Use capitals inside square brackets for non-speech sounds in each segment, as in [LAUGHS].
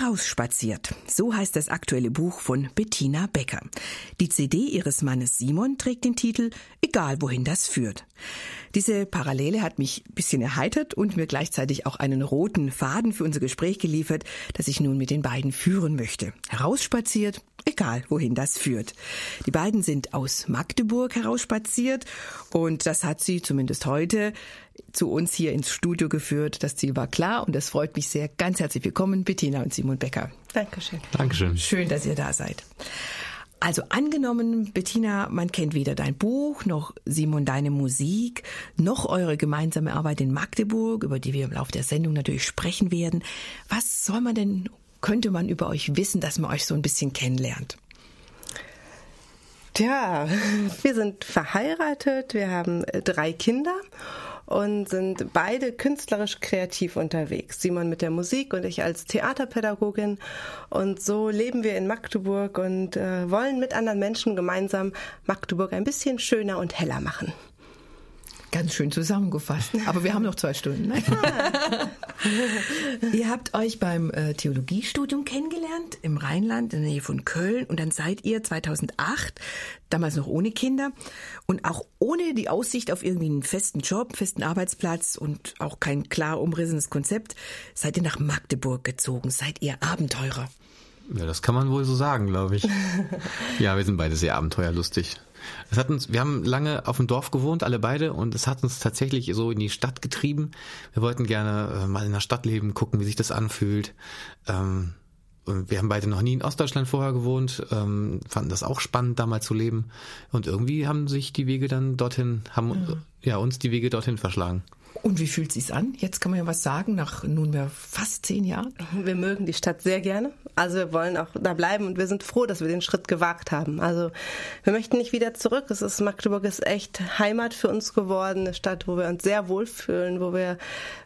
Herausspaziert. So heißt das aktuelle Buch von Bettina Becker. Die CD ihres Mannes Simon trägt den Titel Egal wohin das führt. Diese Parallele hat mich ein bisschen erheitert und mir gleichzeitig auch einen roten Faden für unser Gespräch geliefert, das ich nun mit den beiden führen möchte. Herausspaziert, egal wohin das führt. Die beiden sind aus Magdeburg herausspaziert und das hat sie zumindest heute zu uns hier ins Studio geführt. Das Ziel war klar und das freut mich sehr. Ganz herzlich willkommen, Bettina und Simon Becker. Dankeschön. Dankeschön. Schön, dass ihr da seid. Also angenommen, Bettina, man kennt weder dein Buch noch Simon deine Musik, noch eure gemeinsame Arbeit in Magdeburg, über die wir im Laufe der Sendung natürlich sprechen werden. Was soll man denn, könnte man über euch wissen, dass man euch so ein bisschen kennenlernt? Tja, wir sind verheiratet, wir haben drei Kinder und sind beide künstlerisch kreativ unterwegs. Simon mit der Musik und ich als Theaterpädagogin. Und so leben wir in Magdeburg und äh, wollen mit anderen Menschen gemeinsam Magdeburg ein bisschen schöner und heller machen. Ganz schön zusammengefasst. [LAUGHS] Aber wir haben noch zwei Stunden. Ne? Ihr habt euch beim äh, Theologiestudium kennengelernt im Rheinland in der Nähe von Köln und dann seid ihr 2008, damals noch ohne Kinder und auch ohne die Aussicht auf irgendwie einen festen Job, festen Arbeitsplatz und auch kein klar umrissenes Konzept, seid ihr nach Magdeburg gezogen. Seid ihr Abenteurer? Ja, das kann man wohl so sagen, glaube ich. [LAUGHS] ja, wir sind beide sehr abenteuerlustig. Es hat uns, wir haben lange auf dem Dorf gewohnt, alle beide, und es hat uns tatsächlich so in die Stadt getrieben. Wir wollten gerne äh, mal in der Stadt leben, gucken, wie sich das anfühlt. Ähm, wir haben beide noch nie in Ostdeutschland vorher gewohnt, ähm, fanden das auch spannend, da mal zu leben. Und irgendwie haben sich die Wege dann dorthin, haben mhm. ja uns die Wege dorthin verschlagen. Und wie fühlt sich's an? Jetzt kann man ja was sagen, nach nunmehr fast zehn Jahren. Wir mögen die Stadt sehr gerne. Also wir wollen auch da bleiben und wir sind froh, dass wir den Schritt gewagt haben. Also wir möchten nicht wieder zurück. Es ist Magdeburg ist echt Heimat für uns geworden, eine Stadt, wo wir uns sehr wohlfühlen, wo wir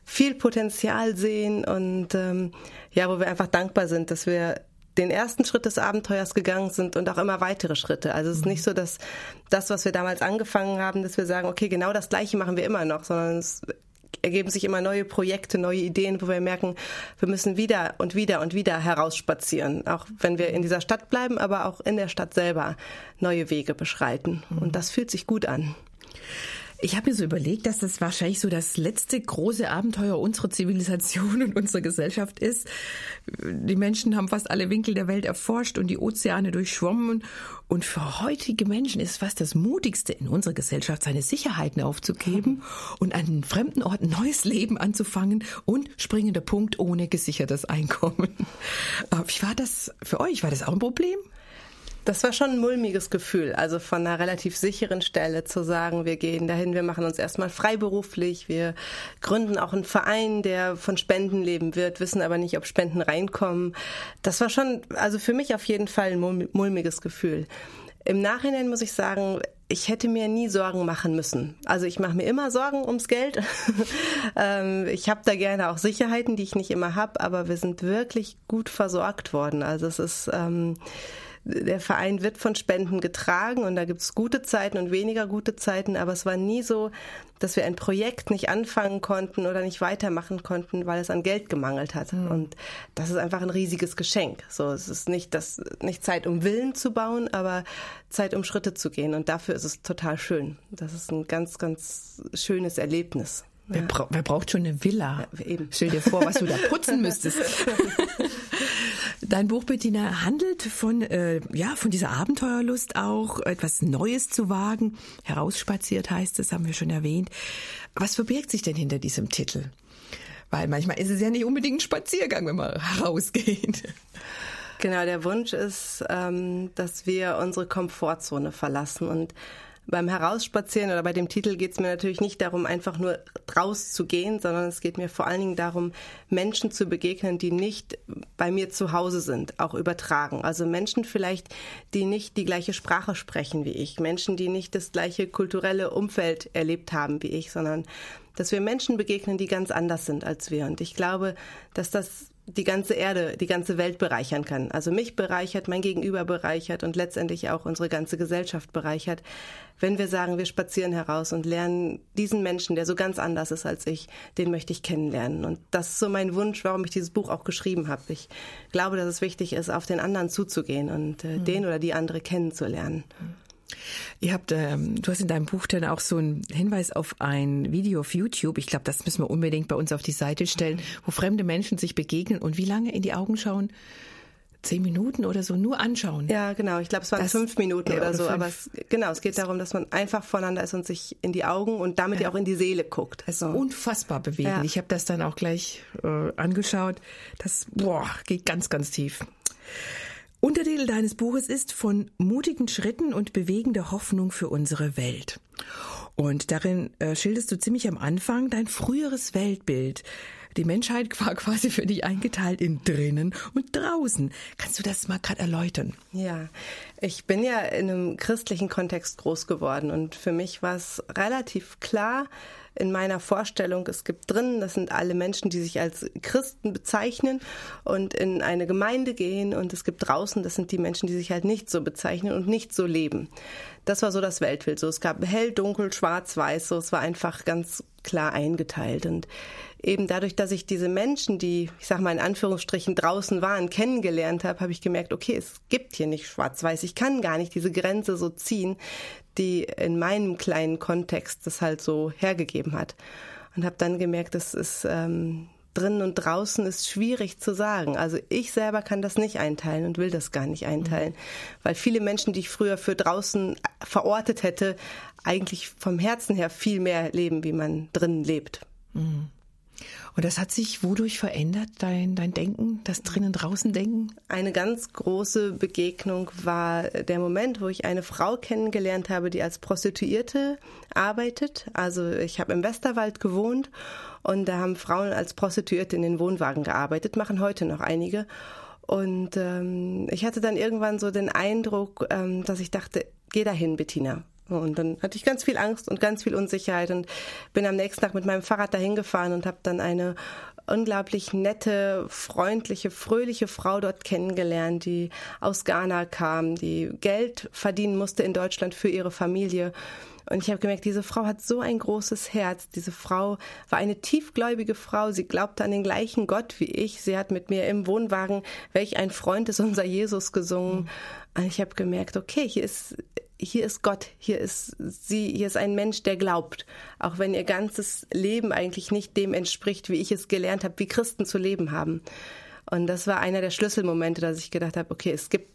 viel Potenzial sehen und ähm, ja, wo wir einfach dankbar sind, dass wir den ersten Schritt des Abenteuers gegangen sind und auch immer weitere Schritte. Also es ist nicht so, dass das, was wir damals angefangen haben, dass wir sagen, okay, genau das Gleiche machen wir immer noch, sondern es ergeben sich immer neue Projekte, neue Ideen, wo wir merken, wir müssen wieder und wieder und wieder herausspazieren, auch wenn wir in dieser Stadt bleiben, aber auch in der Stadt selber neue Wege beschreiten. Und das fühlt sich gut an. Ich habe mir so überlegt, dass das wahrscheinlich so das letzte große Abenteuer unserer Zivilisation [LAUGHS] und unserer Gesellschaft ist. Die Menschen haben fast alle Winkel der Welt erforscht und die Ozeane durchschwommen. Und für heutige Menschen ist fast das Mutigste in unserer Gesellschaft, seine Sicherheiten aufzugeben [LAUGHS] und an einem fremden Ort ein neues Leben anzufangen und springender Punkt ohne gesichertes Einkommen. [LAUGHS] Wie war das für euch? War das auch ein Problem? Das war schon ein mulmiges Gefühl, also von einer relativ sicheren Stelle zu sagen, wir gehen dahin, wir machen uns erstmal freiberuflich, wir gründen auch einen Verein, der von Spenden leben wird, wissen aber nicht, ob Spenden reinkommen. Das war schon, also für mich auf jeden Fall ein mulmiges Gefühl. Im Nachhinein muss ich sagen, ich hätte mir nie Sorgen machen müssen. Also ich mache mir immer Sorgen ums Geld. [LAUGHS] Ähm, ich habe da gerne auch Sicherheiten, die ich nicht immer habe, aber wir sind wirklich gut versorgt worden. Also es ist ähm, der Verein wird von Spenden getragen und da gibt es gute Zeiten und weniger gute Zeiten, aber es war nie so, dass wir ein Projekt nicht anfangen konnten oder nicht weitermachen konnten, weil es an Geld gemangelt hat. Mhm. Und das ist einfach ein riesiges Geschenk. So, es ist nicht das, nicht Zeit, um Willen zu bauen, aber Zeit, um Schritte zu gehen. Und dafür ist es total schön. Das ist ein ganz, ganz schönes Erlebnis. Wer, bra wer, braucht schon eine Villa? Ja, eben. Stell dir vor, was du da putzen müsstest. [LAUGHS] Dein Buch, Bettina, handelt von, äh, ja, von dieser Abenteuerlust auch, etwas Neues zu wagen. Herausspaziert heißt es, haben wir schon erwähnt. Was verbirgt sich denn hinter diesem Titel? Weil manchmal ist es ja nicht unbedingt ein Spaziergang, wenn man herausgeht. Genau, der Wunsch ist, ähm, dass wir unsere Komfortzone verlassen und beim Herausspazieren oder bei dem Titel geht es mir natürlich nicht darum, einfach nur rauszugehen, sondern es geht mir vor allen Dingen darum, Menschen zu begegnen, die nicht bei mir zu Hause sind, auch übertragen. Also Menschen vielleicht, die nicht die gleiche Sprache sprechen wie ich, Menschen, die nicht das gleiche kulturelle Umfeld erlebt haben wie ich, sondern dass wir Menschen begegnen, die ganz anders sind als wir. Und ich glaube, dass das die ganze Erde, die ganze Welt bereichern kann. Also mich bereichert, mein Gegenüber bereichert und letztendlich auch unsere ganze Gesellschaft bereichert, wenn wir sagen, wir spazieren heraus und lernen diesen Menschen, der so ganz anders ist als ich, den möchte ich kennenlernen. Und das ist so mein Wunsch, warum ich dieses Buch auch geschrieben habe. Ich glaube, dass es wichtig ist, auf den anderen zuzugehen und äh, mhm. den oder die andere kennenzulernen. Mhm. Ihr habt, ähm, du hast in deinem Buch dann auch so einen Hinweis auf ein Video auf YouTube. Ich glaube, das müssen wir unbedingt bei uns auf die Seite stellen, wo fremde Menschen sich begegnen und wie lange in die Augen schauen? Zehn Minuten oder so, nur anschauen. Ja, genau. Ich glaube, es waren das, fünf Minuten ja, oder, oder, so. Fünf. Aber es, genau, es geht darum, dass man einfach voneinander ist und sich in die Augen und damit ja, auch in die Seele guckt. Also unfassbar bewegen. Ja. Ich habe das dann auch gleich äh, angeschaut. Das boah, geht ganz, ganz tief. Untertitel deines Buches ist von mutigen Schritten und bewegender Hoffnung für unsere Welt. Und darin äh, schilderst du ziemlich am Anfang dein früheres Weltbild. Die Menschheit [LAUGHS] war quasi für dich eingeteilt in drinnen und draußen. Kannst du das mal gerade erläutern? Ja, ich bin ja in einem christlichen Kontext groß geworden und für mich war es relativ klar, in meiner Vorstellung, es gibt drin, das sind alle Menschen, die sich als Christen bezeichnen und in eine Gemeinde gehen und es gibt draußen, das sind die Menschen, die sich halt nicht so bezeichnen und nicht so leben. Das war so das Weltbild. So, es gab hell, dunkel, schwarz, weiß, so, es war einfach ganz klar eingeteilt und eben dadurch, dass ich diese Menschen, die, ich sag mal in Anführungsstrichen draußen waren, kennengelernt habe, habe ich gemerkt, okay, es gibt hier nicht schwarz-weiß. Ich kann gar nicht diese Grenze so ziehen, die in meinem kleinen Kontext das halt so hergegeben hat. Und habe dann gemerkt, das ist ähm, drinnen und draußen ist schwierig zu sagen. Also ich selber kann das nicht einteilen und will das gar nicht einteilen, mhm. weil viele Menschen, die ich früher für draußen verortet hätte, eigentlich vom Herzen her viel mehr leben, wie man drinnen lebt. Mhm. Und das hat sich wodurch verändert, dein, dein Denken, das drinnen draußen Denken? Eine ganz große Begegnung war der Moment, wo ich eine Frau kennengelernt habe, die als Prostituierte arbeitet. Also ich habe im Westerwald gewohnt und da haben Frauen als Prostituierte in den Wohnwagen gearbeitet, machen heute noch einige. Und ähm, ich hatte dann irgendwann so den Eindruck, ähm, dass ich dachte, geh dahin, Bettina. Und dann hatte ich ganz viel Angst und ganz viel Unsicherheit und bin am nächsten Tag mit meinem Fahrrad dahin gefahren und habe dann eine unglaublich nette, freundliche, fröhliche Frau dort kennengelernt, die aus Ghana kam, die Geld verdienen musste in Deutschland für ihre Familie. Und ich habe gemerkt, diese Frau hat so ein großes Herz. Diese Frau war eine tiefgläubige Frau. Sie glaubte an den gleichen Gott wie ich. Sie hat mit mir im Wohnwagen, welch ein Freund ist unser Jesus gesungen. Mhm. Und ich habe gemerkt, okay, hier ist hier ist Gott, hier ist sie, hier ist ein Mensch, der glaubt, auch wenn ihr ganzes Leben eigentlich nicht dem entspricht, wie ich es gelernt habe, wie Christen zu leben haben. Und das war einer der Schlüsselmomente, dass ich gedacht habe, okay, es gibt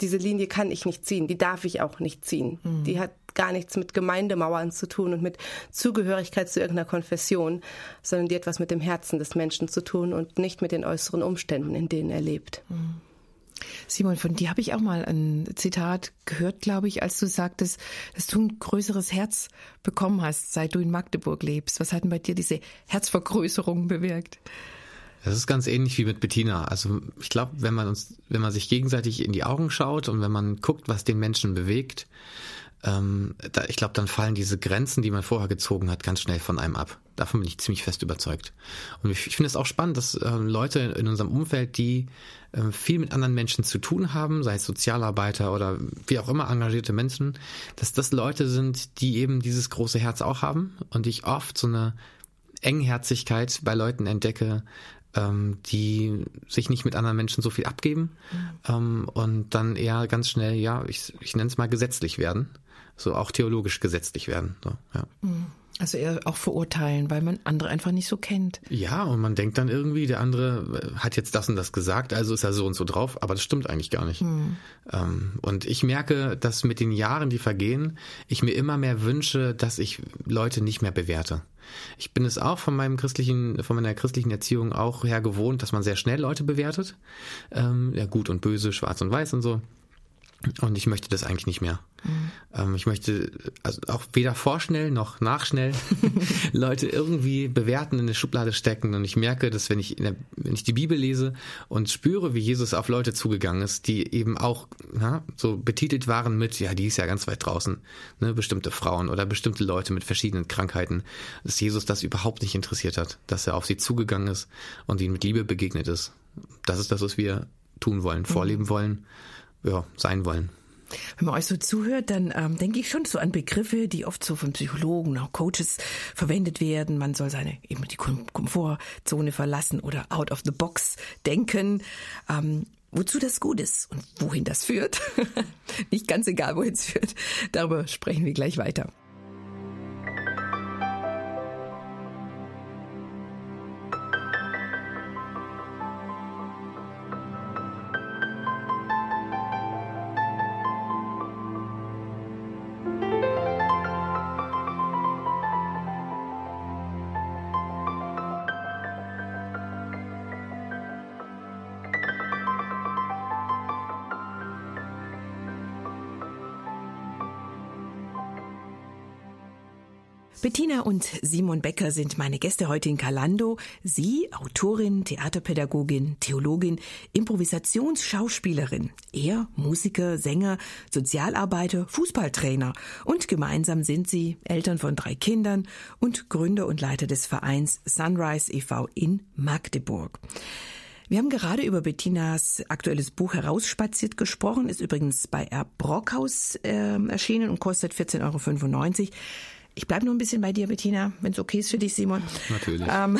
diese Linie kann ich nicht ziehen, die darf ich auch nicht ziehen. Mhm. Die hat gar nichts mit Gemeindemauern zu tun und mit Zugehörigkeit zu irgendeiner Konfession, sondern die hat etwas mit dem Herzen des Menschen zu tun und nicht mit den äußeren Umständen, in denen er lebt. Mhm. Simon, von dir habe ich auch mal ein Zitat gehört, glaube ich, als du sagtest, dass du ein größeres Herz bekommen hast, seit du in Magdeburg lebst. Was hat denn bei dir diese Herzvergrößerung bewirkt? Das ist ganz ähnlich wie mit Bettina. Also ich glaube, wenn man uns, wenn man sich gegenseitig in die Augen schaut und wenn man guckt, was den Menschen bewegt, ähm, da, ich glaube, dann fallen diese Grenzen, die man vorher gezogen hat, ganz schnell von einem ab. Davon bin ich ziemlich fest überzeugt. Und ich, ich finde es auch spannend, dass äh, Leute in unserem Umfeld, die äh, viel mit anderen Menschen zu tun haben, sei es Sozialarbeiter oder wie auch immer engagierte Menschen, dass das Leute sind, die eben dieses große Herz auch haben und ich oft so eine Engherzigkeit bei Leuten entdecke, ähm, die sich nicht mit anderen Menschen so viel abgeben mhm. ähm, und dann eher ganz schnell, ja, ich, ich nenne es mal gesetzlich werden so auch theologisch gesetzlich werden. So, ja. Mhm. Also eher auch verurteilen, weil man andere einfach nicht so kennt. Ja, und man denkt dann irgendwie, der andere äh, hat jetzt das und das gesagt, also ist er so und so drauf, aber das stimmt eigentlich gar nicht. Hm. und ich merke, dass mit den Jahren, die vergehen, ich mir immer mehr wünsche, dass ich Leute nicht mehr bewerte. Ich bin es auch von meinem christlichen, von meiner christlichen Erziehung auch her gewohnt, dass man sehr schnell Leute bewertet. Ähm, ja, gut und böse, schwarz und weiß und so. Und ich möchte das eigentlich nicht mehr. Mhm. Ähm, ich möchte also auch weder vorschnell noch nachschnell [LAUGHS] Leute irgendwie bewerten, in eine Schublade stecken. Und ich merke, dass wenn ich, der, wenn ich die Bibel lese und spüre, wie Jesus auf Leute zugegangen ist, die eben auch na, so betitelt waren mit, ja, die ist ja ganz weit draußen, ne, bestimmte Frauen oder bestimmte Leute mit verschiedenen Krankheiten, dass Jesus das überhaupt nicht interessiert hat, dass er auf sie zugegangen ist und ihnen mit Liebe begegnet ist Das ist das, was wir tun wollen, vorleben wollen, ja, sein wollen. Wenn man euch so zuhört, dann ähm, denke ich schon so an Begriffe, die oft so von Psychologen, auch Coaches verwendet werden. Man soll seine eben die Komfortzone verlassen oder out of the box denken. Ähm, wozu das gut ist und wohin das führt. [LAUGHS] Nicht ganz egal, wohin es führt. Darüber sprechen wir gleich weiter. Und Simon Becker sind meine Gäste heute in Kalando. Sie, Autorin, Theaterpädagogin, Theologin, Improvisationsschauspielerin. Er, Musiker, Sänger, Sozialarbeiter, Fußballtrainer. Und gemeinsam sind sie Eltern von drei Kindern und Gründer und Leiter des Vereins Sunrise e.V. in Magdeburg. Wir haben gerade über Bettinas aktuelles Buch Herausspaziert gesprochen, ist übrigens bei R. Brockhaus äh, erschienen und kostet 14,95 Euro. Ich bleibe noch ein bisschen bei dir, Bettina, wenn es okay ist für dich, Simon. Natürlich. Ähm,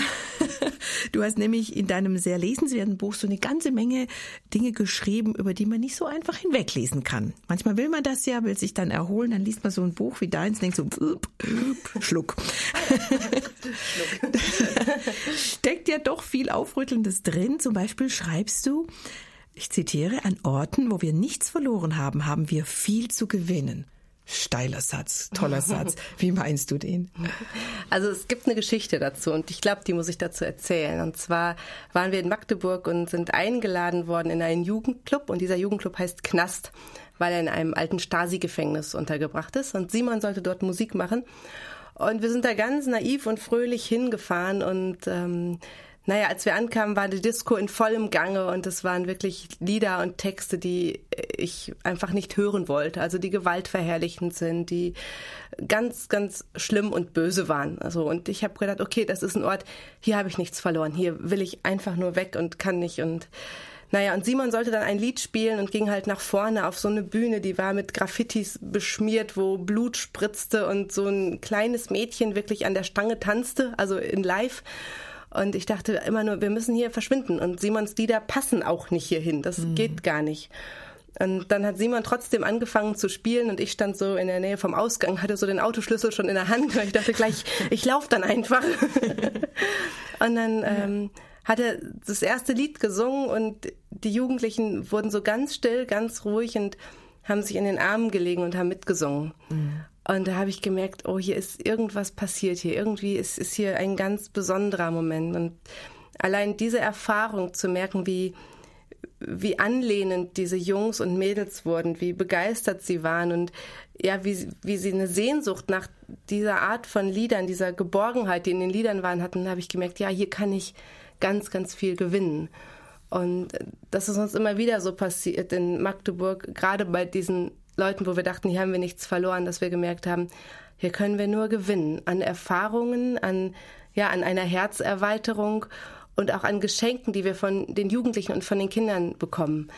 [LAUGHS] du hast nämlich in deinem sehr lesenswerten Buch so eine ganze Menge Dinge geschrieben, über die man nicht so einfach hinweglesen kann. Manchmal will man das ja, will sich dann erholen, dann liest man so ein Buch wie deins, denkt so, Schluck. [LAUGHS] Steckt ja doch viel Aufrüttelndes drin. Zum Beispiel schreibst du, ich zitiere, an Orten, wo wir nichts verloren haben, haben wir viel zu gewinnen. Steiler Satz, toller Satz. [LAUGHS] Wie meinst du den? Also es gibt eine Geschichte dazu und ich glaube, die muss ich dazu erzählen. Und zwar waren wir in Magdeburg und sind eingeladen worden in einen Jugendclub und dieser Jugendclub heißt Knast, weil er in einem alten Stasi-Gefängnis untergebracht ist und Simon sollte dort Musik machen. Und wir sind da ganz naiv und fröhlich hingefahren und ähm, naja, als wir ankamen, war die Disco in vollem Gange und es waren wirklich Lieder und Texte, die ich einfach nicht hören wollte. Also die gewaltverherrlichend sind, die ganz, ganz schlimm und böse waren. Also und ich habe gedacht, okay, das ist ein Ort, hier habe ich nichts verloren. Hier will ich einfach nur weg und kann nicht und naja, und Simon sollte dann ein Lied spielen und ging halt nach vorne auf so eine Bühne, die war mit Graffitis beschmiert, wo Blut spritzte und so ein kleines Mädchen wirklich an der Stange tanzte, also in live. Und ich dachte immer nur, wir müssen hier verschwinden. Und Simons Lieder passen auch nicht hierhin. Das mhm. geht gar nicht. Und dann hat Simon trotzdem angefangen zu spielen und ich stand so in der Nähe vom Ausgang, hatte so den Autoschlüssel schon in der Hand. Und ich dachte gleich, [LAUGHS] ich laufe dann einfach. [LAUGHS] und dann ähm, hat er das erste Lied gesungen und die Jugendlichen wurden so ganz still, ganz ruhig und haben sich in den Armen gelegen und haben mitgesungen. Mhm. Und da habe ich gemerkt, oh, hier ist irgendwas passiert hier. Irgendwie ist, ist hier ein ganz besonderer Moment. Und allein diese Erfahrung zu merken, wie, wie anlehnend diese Jungs und Mädels wurden, wie begeistert sie waren und ja, wie, wie sie eine Sehnsucht nach dieser Art von Liedern, dieser Geborgenheit, die in den Liedern waren, hatten, habe ich gemerkt, ja, hier kann ich ganz, ganz viel gewinnen. Und das ist uns immer wieder so passiert in Magdeburg, gerade bei diesen Leuten, wo wir dachten, hier haben wir nichts verloren, dass wir gemerkt haben, hier können wir nur gewinnen an Erfahrungen, an, ja, an einer Herzerweiterung und auch an Geschenken, die wir von den Jugendlichen und von den Kindern bekommen,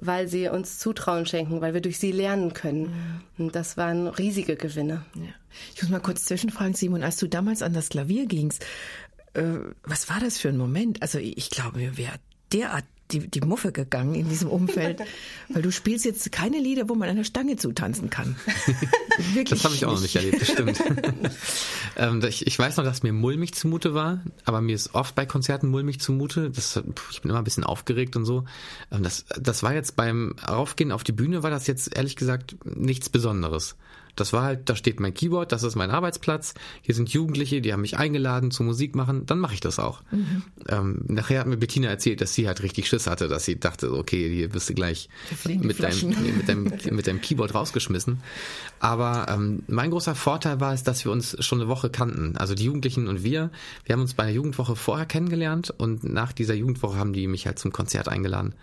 weil sie uns Zutrauen schenken, weil wir durch sie lernen können. Mhm. Und das waren riesige Gewinne. Ja. Ich muss mal kurz zwischenfragen, Simon, als du damals an das Klavier gingst, äh, was war das für ein Moment? Also ich glaube, mir wäre derart die, die Muffe gegangen in diesem Umfeld, [LAUGHS] weil du spielst jetzt keine Lieder, wo man an der Stange zutanzen kann. [LAUGHS] Wirklich das habe ich auch noch nicht erlebt, das stimmt. [LAUGHS] ähm, ich, ich, weiß noch, dass mir mulmig zumute war, aber mir ist oft bei Konzerten mulmig zumute. Das, ich bin immer ein bisschen aufgeregt und so. Ähm, das, das war jetzt beim Raufgehen auf die Bühne, war das jetzt ehrlich gesagt nichts Besonderes. Das war halt, da steht mein Keyboard, das ist mein Arbeitsplatz, hier sind Jugendliche, die haben mich eingeladen zu Musik machen, dann mache ich das auch. Mhm. Ähm, nachher hat mir Bettina erzählt, dass sie halt richtig Schiss hatte, dass sie dachte, okay, hier wirst du gleich mit deinem, mit, deinem, [LAUGHS] mit deinem Keyboard rausgeschmissen. Aber ähm, mein großer Vorteil war es, dass wir uns schon eine Woche kannten. Also die Jugendlichen und wir, wir haben uns bei der Jugendwoche vorher kennengelernt und nach dieser Jugendwoche haben die mich halt zum Konzert eingeladen.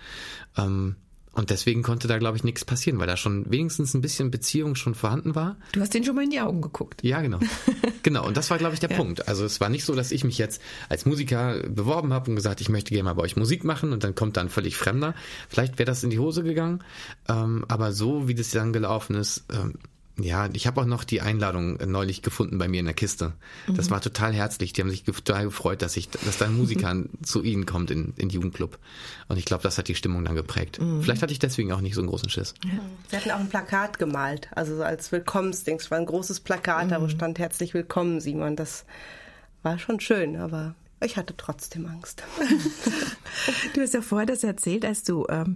Ähm, Und deswegen konnte da, glaube ich, nichts passieren, weil da schon wenigstens ein bisschen Beziehung schon vorhanden war. Du hast den schon mal in die Augen geguckt. Ja, genau. [LAUGHS] genau. Und das war, glaube ich, der ja. Punkt. Also es war nicht so, dass ich mich jetzt als Musiker beworben habe und gesagt, ich möchte gerne mal bei euch Musik machen und dann kommt dann völlig Fremder. Vielleicht wäre das in die Hose gegangen. Ähm, aber so, wie das dann gelaufen ist, ähm, ja, ich habe auch noch die Einladung neulich gefunden bei mir in der Kiste. Das mhm. war total herzlich. Die haben sich total gefreut, dass ich, dass da ein Musiker [LAUGHS] zu ihnen kommt in, in den Jugendclub. Und ich glaube, das hat die Stimmung dann geprägt. Mhm. Vielleicht hatte ich deswegen auch nicht so einen großen Schiss. Ja. Sie hatten auch ein Plakat gemalt, also so als Willkommensdings. Es war ein großes Plakat, mhm. da wo mhm. stand herzlich willkommen, Simon. Das war schon schön, aber ich hatte trotzdem Angst. [LAUGHS] du hast ja vorher das erzählt, als du ähm,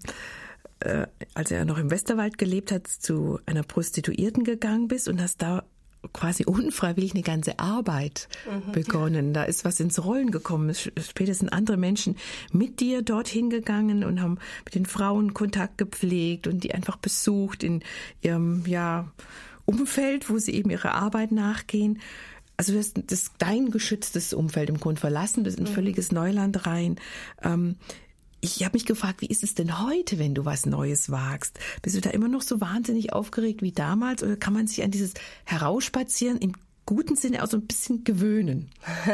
äh, als er noch im Westerwald gelebt hat, zu einer Prostituierten gegangen bist und hast da quasi unfreiwillig eine ganze Arbeit mhm. begonnen. Da ist was ins Rollen gekommen. Später sind andere Menschen mit dir dorthin gegangen und haben mit den Frauen Kontakt gepflegt und die einfach besucht in ihrem ja, Umfeld, wo sie eben ihrer Arbeit nachgehen. Also du hast das dein geschütztes Umfeld im Grunde verlassen, bist in mhm. völliges Neuland rein. Ähm, ich habe mich gefragt, wie ist es denn heute, wenn du was Neues wagst? Bist du da immer noch so wahnsinnig aufgeregt wie damals oder kann man sich an dieses Herausspazieren im guten Sinne auch so ein bisschen gewöhnen? [LAUGHS]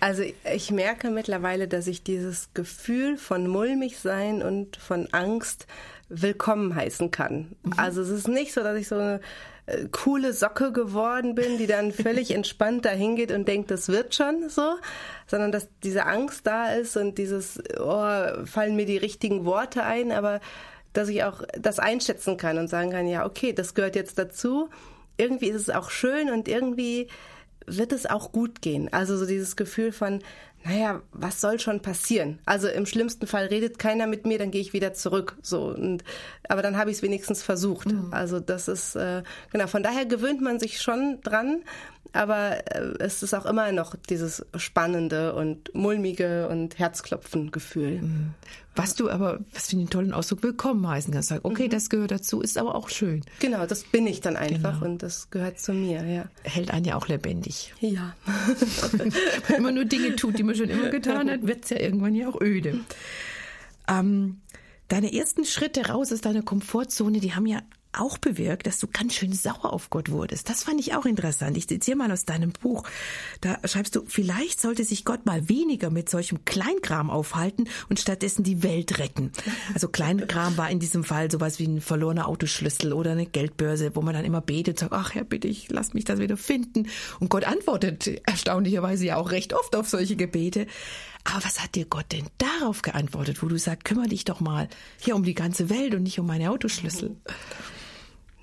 Also ich merke mittlerweile, dass ich dieses Gefühl von mulmig sein und von Angst willkommen heißen kann. Mhm. Also es ist nicht so, dass ich so eine äh, coole Socke geworden bin, die dann völlig [LAUGHS] entspannt dahin geht und denkt, das wird schon so, sondern dass diese Angst da ist und dieses, oh, fallen mir die richtigen Worte ein, aber dass ich auch das einschätzen kann und sagen kann, ja, okay, das gehört jetzt dazu. Irgendwie ist es auch schön und irgendwie wird es auch gut gehen. Also so dieses Gefühl von, naja, was soll schon passieren? Also im schlimmsten Fall redet keiner mit mir, dann gehe ich wieder zurück. So und aber dann habe ich es wenigstens versucht. Mhm. Also das ist äh, genau. Von daher gewöhnt man sich schon dran, aber äh, es ist auch immer noch dieses spannende und mulmige und Herzklopfen Gefühl. Mhm. Was du aber, was für einen tollen Ausdruck willkommen heißen kannst. Sagen, okay, mhm. das gehört dazu, ist aber auch schön. Genau, das bin ich dann einfach genau. und das gehört zu mir, ja. Hält einen ja auch lebendig. Ja. [LAUGHS] Wenn man nur Dinge tut, die man schon immer getan hat, wird es ja irgendwann ja auch öde. Ähm, deine ersten Schritte raus aus deiner Komfortzone, die haben ja auch bewirkt, dass du ganz schön sauer auf Gott wurdest. Das fand ich auch interessant. Ich zitiere mal aus deinem Buch. Da schreibst du, vielleicht sollte sich Gott mal weniger mit solchem Kleinkram aufhalten und stattdessen die Welt retten. Also Kleinkram war in diesem Fall sowas wie ein verlorener Autoschlüssel oder eine Geldbörse, wo man dann immer betet, sagt, ach Herr, bitte, ich lass mich das wieder finden. Und Gott antwortet erstaunlicherweise ja auch recht oft auf solche Gebete. Aber was hat dir Gott denn darauf geantwortet, wo du sagst, kümmere dich doch mal hier um die ganze Welt und nicht um meine Autoschlüssel?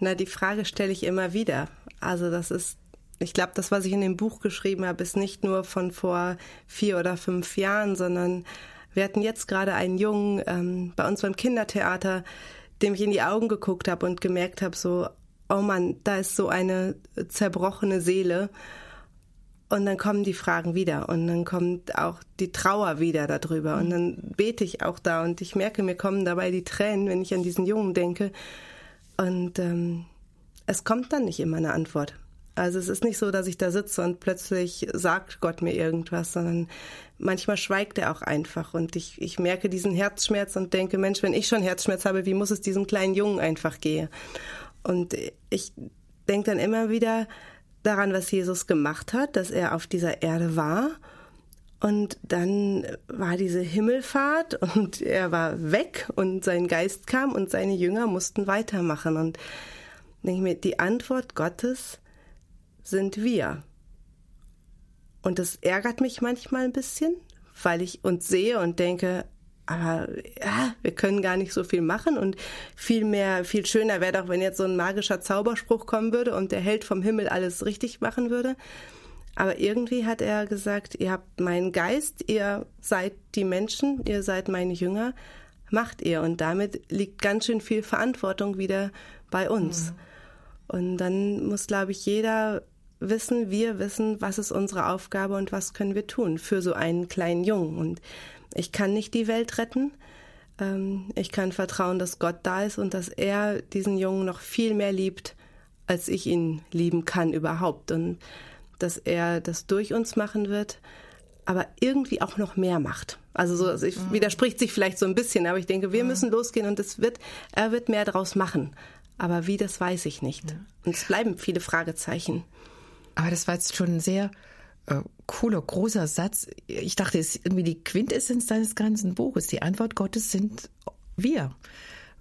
Na, die Frage stelle ich immer wieder. Also das ist, ich glaube, das, was ich in dem Buch geschrieben habe, ist nicht nur von vor vier oder fünf Jahren, sondern wir hatten jetzt gerade einen Jungen ähm, bei uns beim Kindertheater, dem ich in die Augen geguckt habe und gemerkt habe, so, oh Mann, da ist so eine zerbrochene Seele. Und dann kommen die Fragen wieder und dann kommt auch die Trauer wieder darüber und dann bete ich auch da und ich merke, mir kommen dabei die Tränen, wenn ich an diesen Jungen denke, und ähm, es kommt dann nicht immer eine Antwort. Also es ist nicht so, dass ich da sitze und plötzlich sagt Gott mir irgendwas, sondern manchmal schweigt er auch einfach. Und ich, ich merke diesen Herzschmerz und denke, Mensch, wenn ich schon Herzschmerz habe, wie muss es diesem kleinen Jungen einfach gehen? Und ich denke dann immer wieder daran, was Jesus gemacht hat, dass er auf dieser Erde war und dann war diese Himmelfahrt und er war weg und sein Geist kam und seine Jünger mussten weitermachen. Und denke ich mir, die Antwort Gottes sind wir. Und das ärgert mich manchmal ein bisschen, weil ich uns sehe und denke, aber ja, wir können gar nicht so viel machen und viel mehr, viel schöner wäre doch, wenn jetzt so ein magischer Zauberspruch kommen würde und der Held vom Himmel alles richtig machen würde. Aber irgendwie hat er gesagt, ihr habt meinen Geist, ihr seid die Menschen, ihr seid meine Jünger, macht ihr. Und damit liegt ganz schön viel Verantwortung wieder bei uns. Mhm. Und dann muss, glaube ich, jeder wissen, wir wissen, was ist unsere Aufgabe und was können wir tun für so einen kleinen Jungen. Und ich kann nicht die Welt retten. Ähm, ich kann vertrauen, dass Gott da ist und dass er diesen Jungen noch viel mehr liebt, als ich ihn lieben kann überhaupt. Und dass er das durch uns machen wird. aber irgendwie auch noch mehr macht. Also so, es mhm. widerspricht sich vielleicht so ein bisschen, aber ich denke, wir mhm. müssen losgehen und es wird, er wird mehr draus machen. Aber wie, das weiß ich nicht. Ja. Und es bleiben viele Fragezeichen. Aber das war jetzt schon ein sehr äh, cooler, großer Satz. Ich dachte, es ist irgendwie die Quintessenz deines ganzen Buches. Die Antwort Gottes sind wir.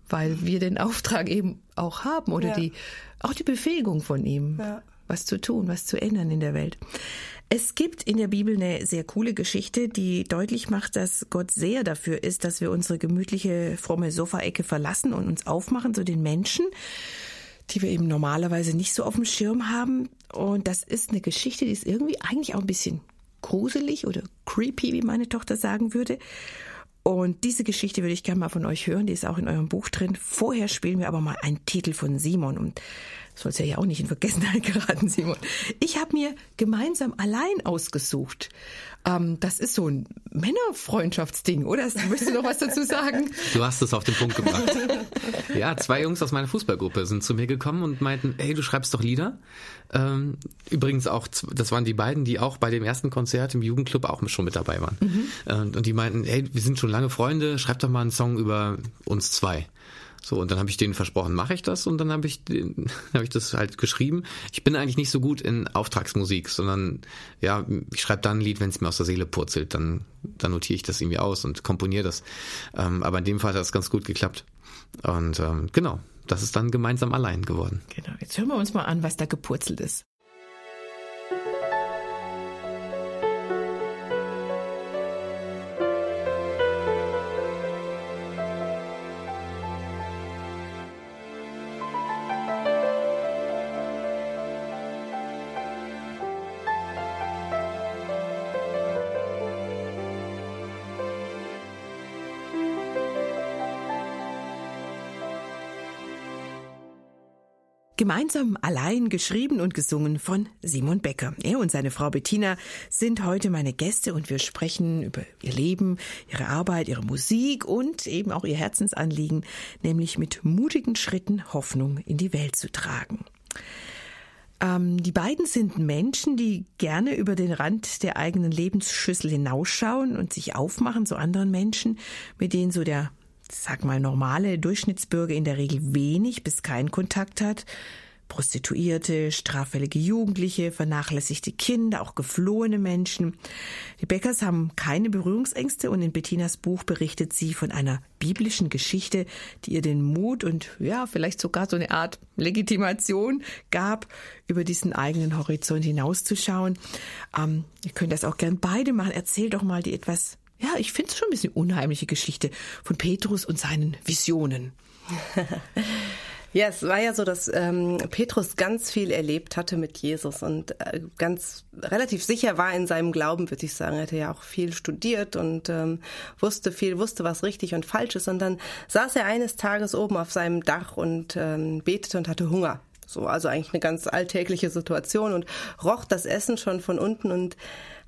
Weil wir den Auftrag eben auch haben oder ja. die, auch die Befähigung von ihm, ja. Was zu tun, was zu ändern in der Welt. Es gibt in der Bibel eine sehr coole Geschichte, die deutlich macht, dass Gott sehr dafür ist, dass wir unsere gemütliche, fromme Sofaecke verlassen und uns aufmachen zu den Menschen, die wir eben normalerweise nicht so auf dem Schirm haben. Und das ist eine Geschichte, die ist irgendwie eigentlich auch ein bisschen gruselig oder creepy, wie meine Tochter sagen würde. Und diese Geschichte würde ich gerne mal von euch hören. Die ist auch in eurem Buch drin. Vorher spielen wir aber mal einen Titel von Simon. Und soll es ja auch nicht in Vergessenheit [LAUGHS] geraten, Simon. Ich habe mir gemeinsam allein ausgesucht. Ähm, das ist so ein Männerfreundschaftsding, oder? Möchtest du noch was dazu sagen? [LAUGHS] Du hast es auf den Punkt gebracht. ja, zwei Jungs aus meiner Fußballgruppe sind zu mir gekommen und meinten, hey, du schreibst doch Lieder. Ähm, übrigens auch, das waren die beiden, die auch bei dem ersten Konzert im Jugendclub auch schon mit dabei waren. Mhm. Und die meinten, hey, wir sind schon lange Freunde, schreib doch mal einen Song über uns zwei. So, und dann habe ich denen versprochen, mache ich das und dann habe ich, [LAUGHS] hab ich das halt geschrieben. Ich bin eigentlich nicht so gut in Auftragsmusik, sondern ja, ich schreibe dann ein Lied, wenn es mir aus der Seele purzelt, dann, dann notiere ich das irgendwie aus und komponiere das. Ähm, aber in dem Fall hat das ganz gut geklappt. Und ähm, genau, das ist dann gemeinsam allein geworden. Genau, jetzt hören wir uns mal an, was da gepurzelt ist. Gemeinsam allein geschrieben und gesungen von Simon Becker. Er und seine Frau Bettina sind heute meine Gäste und wir sprechen über ihr Leben, ihre Arbeit, ihre Musik und eben auch ihr Herzensanliegen, nämlich mit mutigen Schritten Hoffnung in die Welt zu tragen. Ähm, die beiden sind Menschen, die gerne über den Rand der eigenen Lebensschüssel hinausschauen und sich aufmachen zu anderen Menschen, mit denen so der sag mal, normale Durchschnittsbürger in der Regel wenig bis keinen Kontakt hat. Prostituierte, straffällige Jugendliche, vernachlässigte Kinder, auch geflohene Menschen. Die Beckers haben keine Berührungsängste und in Bettinas Buch berichtet sie von einer biblischen Geschichte, die ihr den Mut und ja, vielleicht sogar so eine Art Legitimation gab, über diesen eigenen Horizont hinauszuschauen. Ähm, ihr könnt das auch gern beide machen. Erzähl doch mal die etwas ja, ich finde es schon ein bisschen unheimliche Geschichte von Petrus und seinen Visionen. [LAUGHS] Ja, es war ja so, dass ähm, Petrus ganz viel erlebt hatte mit Jesus und äh, ganz relativ sicher war in seinem Glauben, würde ich sagen. Er hatte ja auch viel studiert und ähm, wusste viel, wusste, was richtig und falsch ist. Und dann saß er eines Tages oben auf seinem Dach und ähm, betete und hatte Hunger. So, also eigentlich eine ganz alltägliche Situation und roch das Essen schon von unten und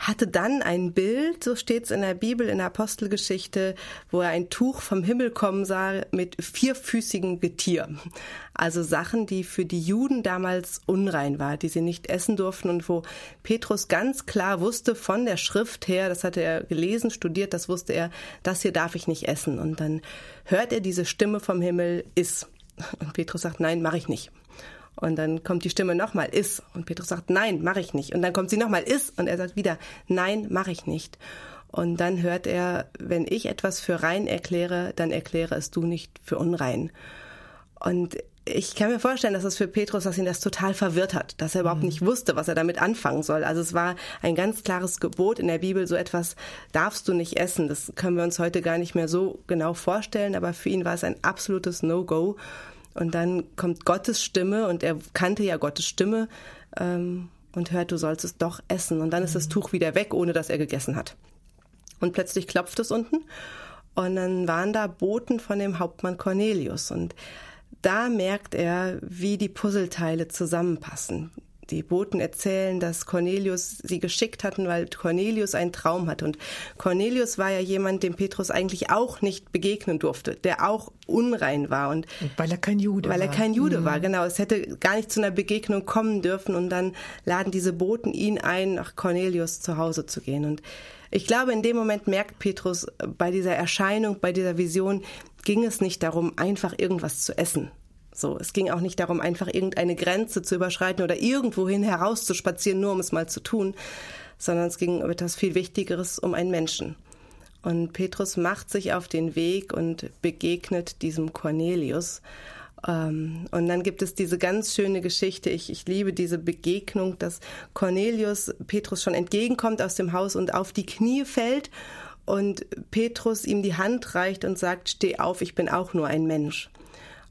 hatte dann ein Bild, so steht es in der Bibel, in der Apostelgeschichte, wo er ein Tuch vom Himmel kommen sah mit vierfüßigem Getier. Also Sachen, die für die Juden damals unrein war, die sie nicht essen durften und wo Petrus ganz klar wusste von der Schrift her, das hatte er gelesen, studiert, das wusste er, das hier darf ich nicht essen. Und dann hört er diese Stimme vom Himmel, iss. Und Petrus sagt, nein, mache ich nicht. Und dann kommt die Stimme nochmal, ist. Und Petrus sagt, nein, mache ich nicht. Und dann kommt sie nochmal, ist. Und er sagt wieder, nein, mache ich nicht. Und dann hört er, wenn ich etwas für rein erkläre, dann erkläre es du nicht für unrein. Und ich kann mir vorstellen, dass es für Petrus, dass ihn das total verwirrt hat, dass er überhaupt mhm. nicht wusste, was er damit anfangen soll. Also es war ein ganz klares Gebot in der Bibel, so etwas darfst du nicht essen. Das können wir uns heute gar nicht mehr so genau vorstellen, aber für ihn war es ein absolutes No-Go. Und dann kommt Gottes Stimme und er kannte ja Gottes Stimme ähm, und hört, du sollst es doch essen. Und dann ist das mhm. Tuch wieder weg, ohne dass er gegessen hat. Und plötzlich klopft es unten und dann waren da Boten von dem Hauptmann Cornelius. Und da merkt er, wie die Puzzleteile zusammenpassen. Die Boten erzählen, dass Cornelius sie geschickt hatten, weil Cornelius einen Traum hatte. Und Cornelius war ja jemand, dem Petrus eigentlich auch nicht begegnen durfte, der auch unrein war. Und, weil er kein Jude weil war. Weil er kein Jude mhm. war, genau. Es hätte gar nicht zu einer Begegnung kommen dürfen. Und dann laden diese Boten ihn ein, nach Cornelius zu Hause zu gehen. Und ich glaube, in dem Moment merkt Petrus bei dieser Erscheinung, bei dieser Vision, ging es nicht darum, einfach irgendwas zu essen. So, es ging auch nicht darum, einfach irgendeine Grenze zu überschreiten oder irgendwohin herauszuspazieren, nur um es mal zu tun, sondern es ging um etwas viel Wichtigeres, um einen Menschen. Und Petrus macht sich auf den Weg und begegnet diesem Cornelius. Ähm, und dann gibt es diese ganz schöne Geschichte. Ich, ich liebe diese Begegnung, dass Cornelius Petrus schon entgegenkommt aus dem Haus und auf die Knie fällt und Petrus ihm die Hand reicht und sagt, steh auf, ich bin auch nur ein Mensch.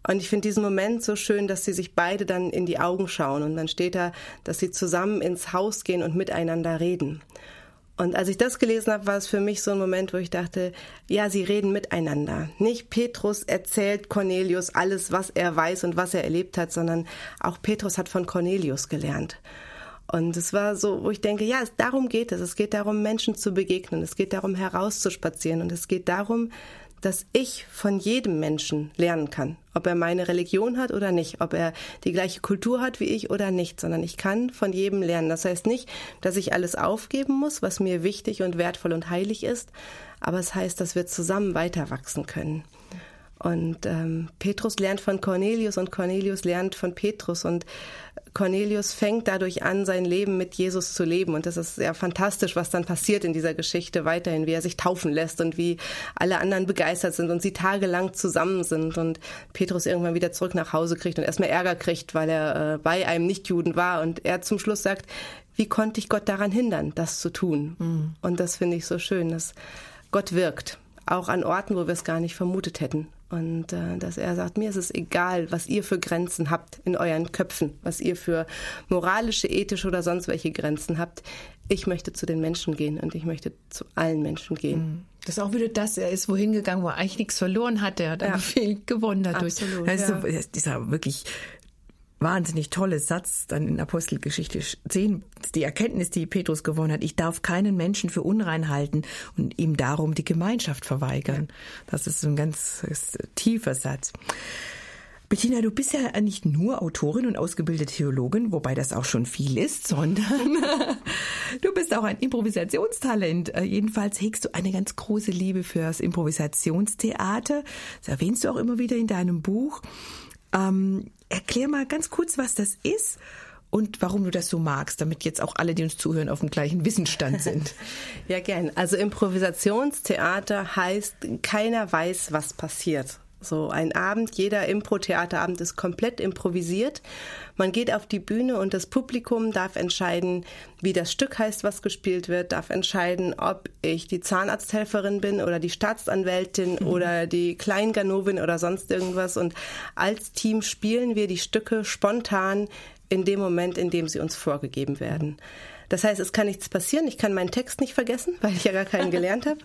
Und ich finde diesen Moment so schön, dass sie sich beide dann in die Augen schauen und dann steht da, dass sie zusammen ins Haus gehen und miteinander reden. Und als ich das gelesen habe, war es für mich so ein Moment, wo ich dachte, ja, sie reden miteinander. Nicht Petrus erzählt Cornelius alles, was er weiß und was er erlebt hat, sondern auch Petrus hat von Cornelius gelernt. Und es war so, wo ich denke, ja, darum geht es. Es geht darum, Menschen zu begegnen. Es geht darum, herauszuspazieren. Und es geht darum, dass ich von jedem Menschen lernen kann, ob er meine Religion hat oder nicht, ob er die gleiche Kultur hat wie ich oder nicht, sondern ich kann von jedem lernen. Das heißt nicht, dass ich alles aufgeben muss, was mir wichtig und wertvoll und heilig ist, aber es heißt, dass wir zusammen weiter wachsen können. Und ähm, Petrus lernt von Cornelius und Cornelius lernt von Petrus. Und Cornelius fängt dadurch an, sein Leben mit Jesus zu leben. Und das ist sehr fantastisch, was dann passiert in dieser Geschichte weiterhin, wie er sich taufen lässt und wie alle anderen begeistert sind und sie tagelang zusammen sind und Petrus irgendwann wieder zurück nach Hause kriegt und erstmal Ärger kriegt, weil er äh, bei einem Nichtjuden war. Und er zum Schluss sagt, wie konnte ich Gott daran hindern, das zu tun? Mhm. Und das finde ich so schön, dass Gott wirkt, auch an Orten, wo wir es gar nicht vermutet hätten. Und äh, dass er sagt, mir ist es egal, was ihr für Grenzen habt in euren Köpfen, was ihr für moralische, ethische oder sonst welche Grenzen habt. Ich möchte zu den Menschen gehen und ich möchte zu allen Menschen gehen. Mhm. Das ist auch wieder das, er ist wohin gegangen, wo er eigentlich nichts verloren hatte. Er hat ja. viel gewonnen dadurch. Absolut, ist ja. dieser wirklich wahnsinnig tolle Satz dann in Apostelgeschichte 10, die Erkenntnis, die Petrus gewonnen hat, ich darf keinen Menschen für unrein halten und ihm darum die Gemeinschaft verweigern. Das ist ein ganz tiefer Satz. Bettina, du bist ja nicht nur Autorin und ausgebildete Theologin, wobei das auch schon viel ist, sondern [LAUGHS] du bist auch ein Improvisationstalent. Äh, jedenfalls hegst du eine ganz große Liebe fürs Improvisationstheater. Das erwähnst du auch immer wieder in deinem Buch. Ähm, erklär mal ganz kurz, was das ist und warum du das so magst, damit jetzt auch alle, die uns zuhören, auf dem gleichen Wissensstand [LAUGHS] sind. ja, gern. Also Improvisationstheater heißt, keiner weiß, was passiert. So ein Abend, jeder Impro-Theaterabend ist komplett improvisiert. Man geht auf die Bühne und das Publikum darf entscheiden, wie das Stück heißt, was gespielt wird, darf entscheiden, ob ich die Zahnarzthelferin bin oder die Staatsanwältin mhm. oder die Kleinganovin oder sonst irgendwas. Und als Team spielen wir die Stücke spontan in dem Moment, in dem sie uns vorgegeben werden. Das heißt, es kann nichts passieren. Ich kann meinen Text nicht vergessen, weil ich ja gar keinen gelernt habe.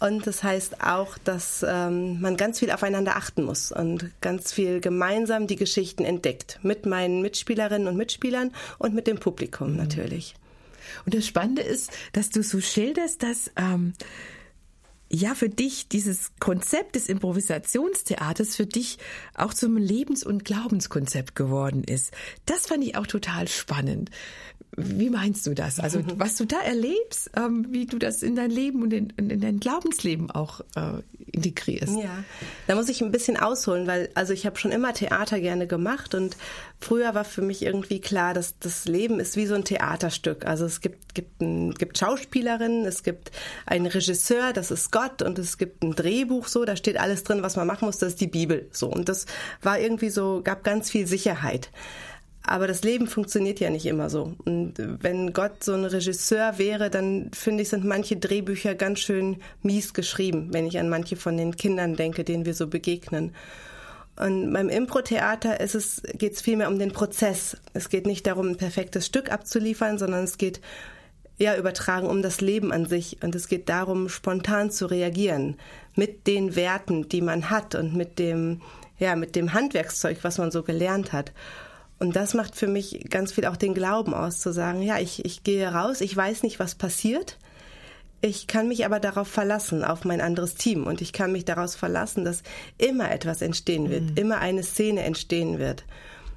Und das heißt auch, dass ähm, man ganz viel aufeinander achten muss und ganz viel gemeinsam die Geschichten entdeckt. Mit meinen Mitspielerinnen und Mitspielern und mit dem Publikum mhm. natürlich. Und das Spannende ist, dass du so schilderst, dass ähm, ja für dich dieses Konzept des Improvisationstheaters für dich auch zum Lebens- und Glaubenskonzept geworden ist. Das fand ich auch total spannend. Wie meinst du das? Also [LAUGHS] was du da erlebst, ähm, wie du das in dein Leben und in, in dein Glaubensleben auch äh, integrierst. Ja, da muss ich ein bisschen ausholen, weil also ich habe schon immer Theater gerne gemacht und früher war für mich irgendwie klar, dass das Leben ist wie so ein Theaterstück. Also es gibt gibt, ein, gibt Schauspielerinnen, es gibt einen Regisseur, das ist Gott und es gibt ein Drehbuch so, da steht alles drin, was man machen muss, das ist die Bibel so und das war irgendwie so gab ganz viel Sicherheit. Aber das Leben funktioniert ja nicht immer so. Und wenn Gott so ein Regisseur wäre, dann finde ich, sind manche Drehbücher ganz schön mies geschrieben, wenn ich an manche von den Kindern denke, denen wir so begegnen. Und beim Impro-Theater geht es vielmehr um den Prozess. Es geht nicht darum, ein perfektes Stück abzuliefern, sondern es geht ja übertragen um das Leben an sich. Und es geht darum, spontan zu reagieren mit den Werten, die man hat und mit dem, ja, mit dem Handwerkszeug, was man so gelernt hat. Und das macht für mich ganz viel auch den Glauben aus, zu sagen, ja, ich, ich gehe raus, ich weiß nicht, was passiert. Ich kann mich aber darauf verlassen, auf mein anderes Team. Und ich kann mich daraus verlassen, dass immer etwas entstehen wird, mhm. immer eine Szene entstehen wird.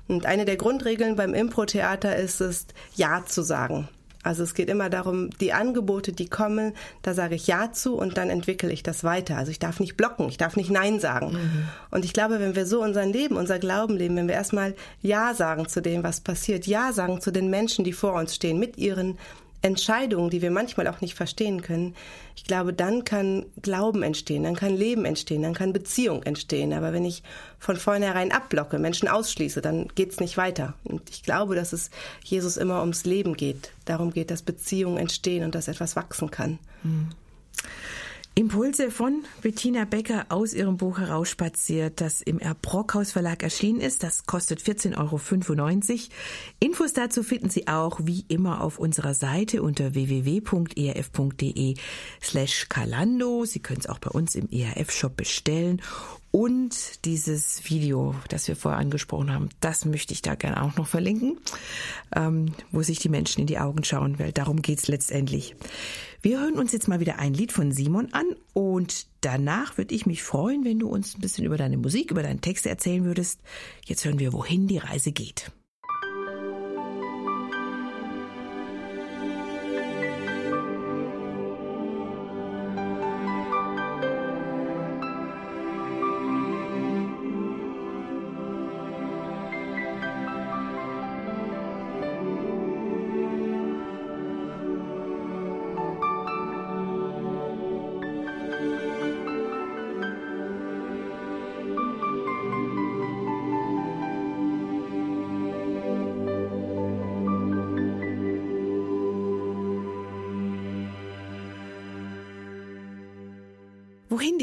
Und eine der Grundregeln beim Impro-Theater ist es, Ja zu sagen. Also es geht immer darum, die Angebote, die kommen, da sage ich Ja zu und dann entwickle ich das weiter. Also ich darf nicht blocken, ich darf nicht Nein sagen. Mhm. Und ich glaube, wenn wir so unser Leben, unser Glauben leben, wenn wir erstmal Ja sagen zu dem, was passiert, Ja sagen zu den Menschen, die vor uns stehen, mit ihren Entscheidungen, die wir manchmal auch nicht verstehen können, ich glaube, dann kann Glauben entstehen, dann kann Leben entstehen, dann kann Beziehung entstehen. Aber wenn ich von vornherein abblocke, Menschen ausschließe, dann geht's nicht weiter. Und ich glaube, dass es Jesus immer ums Leben geht. Darum geht, dass Beziehungen entstehen und dass etwas wachsen kann. Mhm. Impulse von Bettina Becker aus ihrem Buch herausspaziert, das im R. Brockhaus Verlag erschienen ist. Das kostet 14,95 Euro. Infos dazu finden Sie auch wie immer auf unserer Seite unter www.erf.de slash Kalando. Sie können es auch bei uns im ERF-Shop bestellen. Und dieses Video, das wir vorher angesprochen haben, das möchte ich da gerne auch noch verlinken, ähm, wo sich die Menschen in die Augen schauen, weil darum geht's letztendlich. Wir hören uns jetzt mal wieder ein Lied von Simon an und danach würde ich mich freuen, wenn du uns ein bisschen über deine Musik, über deinen Text erzählen würdest. Jetzt hören wir, wohin die Reise geht.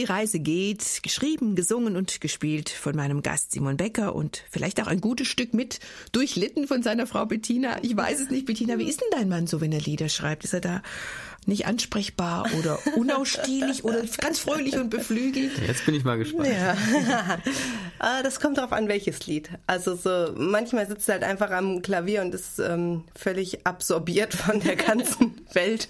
Reise geht, geschrieben, gesungen und gespielt von meinem Gast Simon Becker und vielleicht auch ein gutes Stück mit durchlitten von seiner Frau Bettina. Ich weiß es nicht, Bettina, wie ist denn dein Mann so, wenn er Lieder schreibt? Ist er da nicht ansprechbar oder unausstehlich oder ganz fröhlich und beflügelt. Jetzt bin ich mal gespannt. Ja. [LAUGHS] Ah, das kommt darauf an, welches Lied. Also so manchmal sitzt er halt einfach am Klavier und ist ähm, völlig absorbiert von der ganzen [LAUGHS] Welt.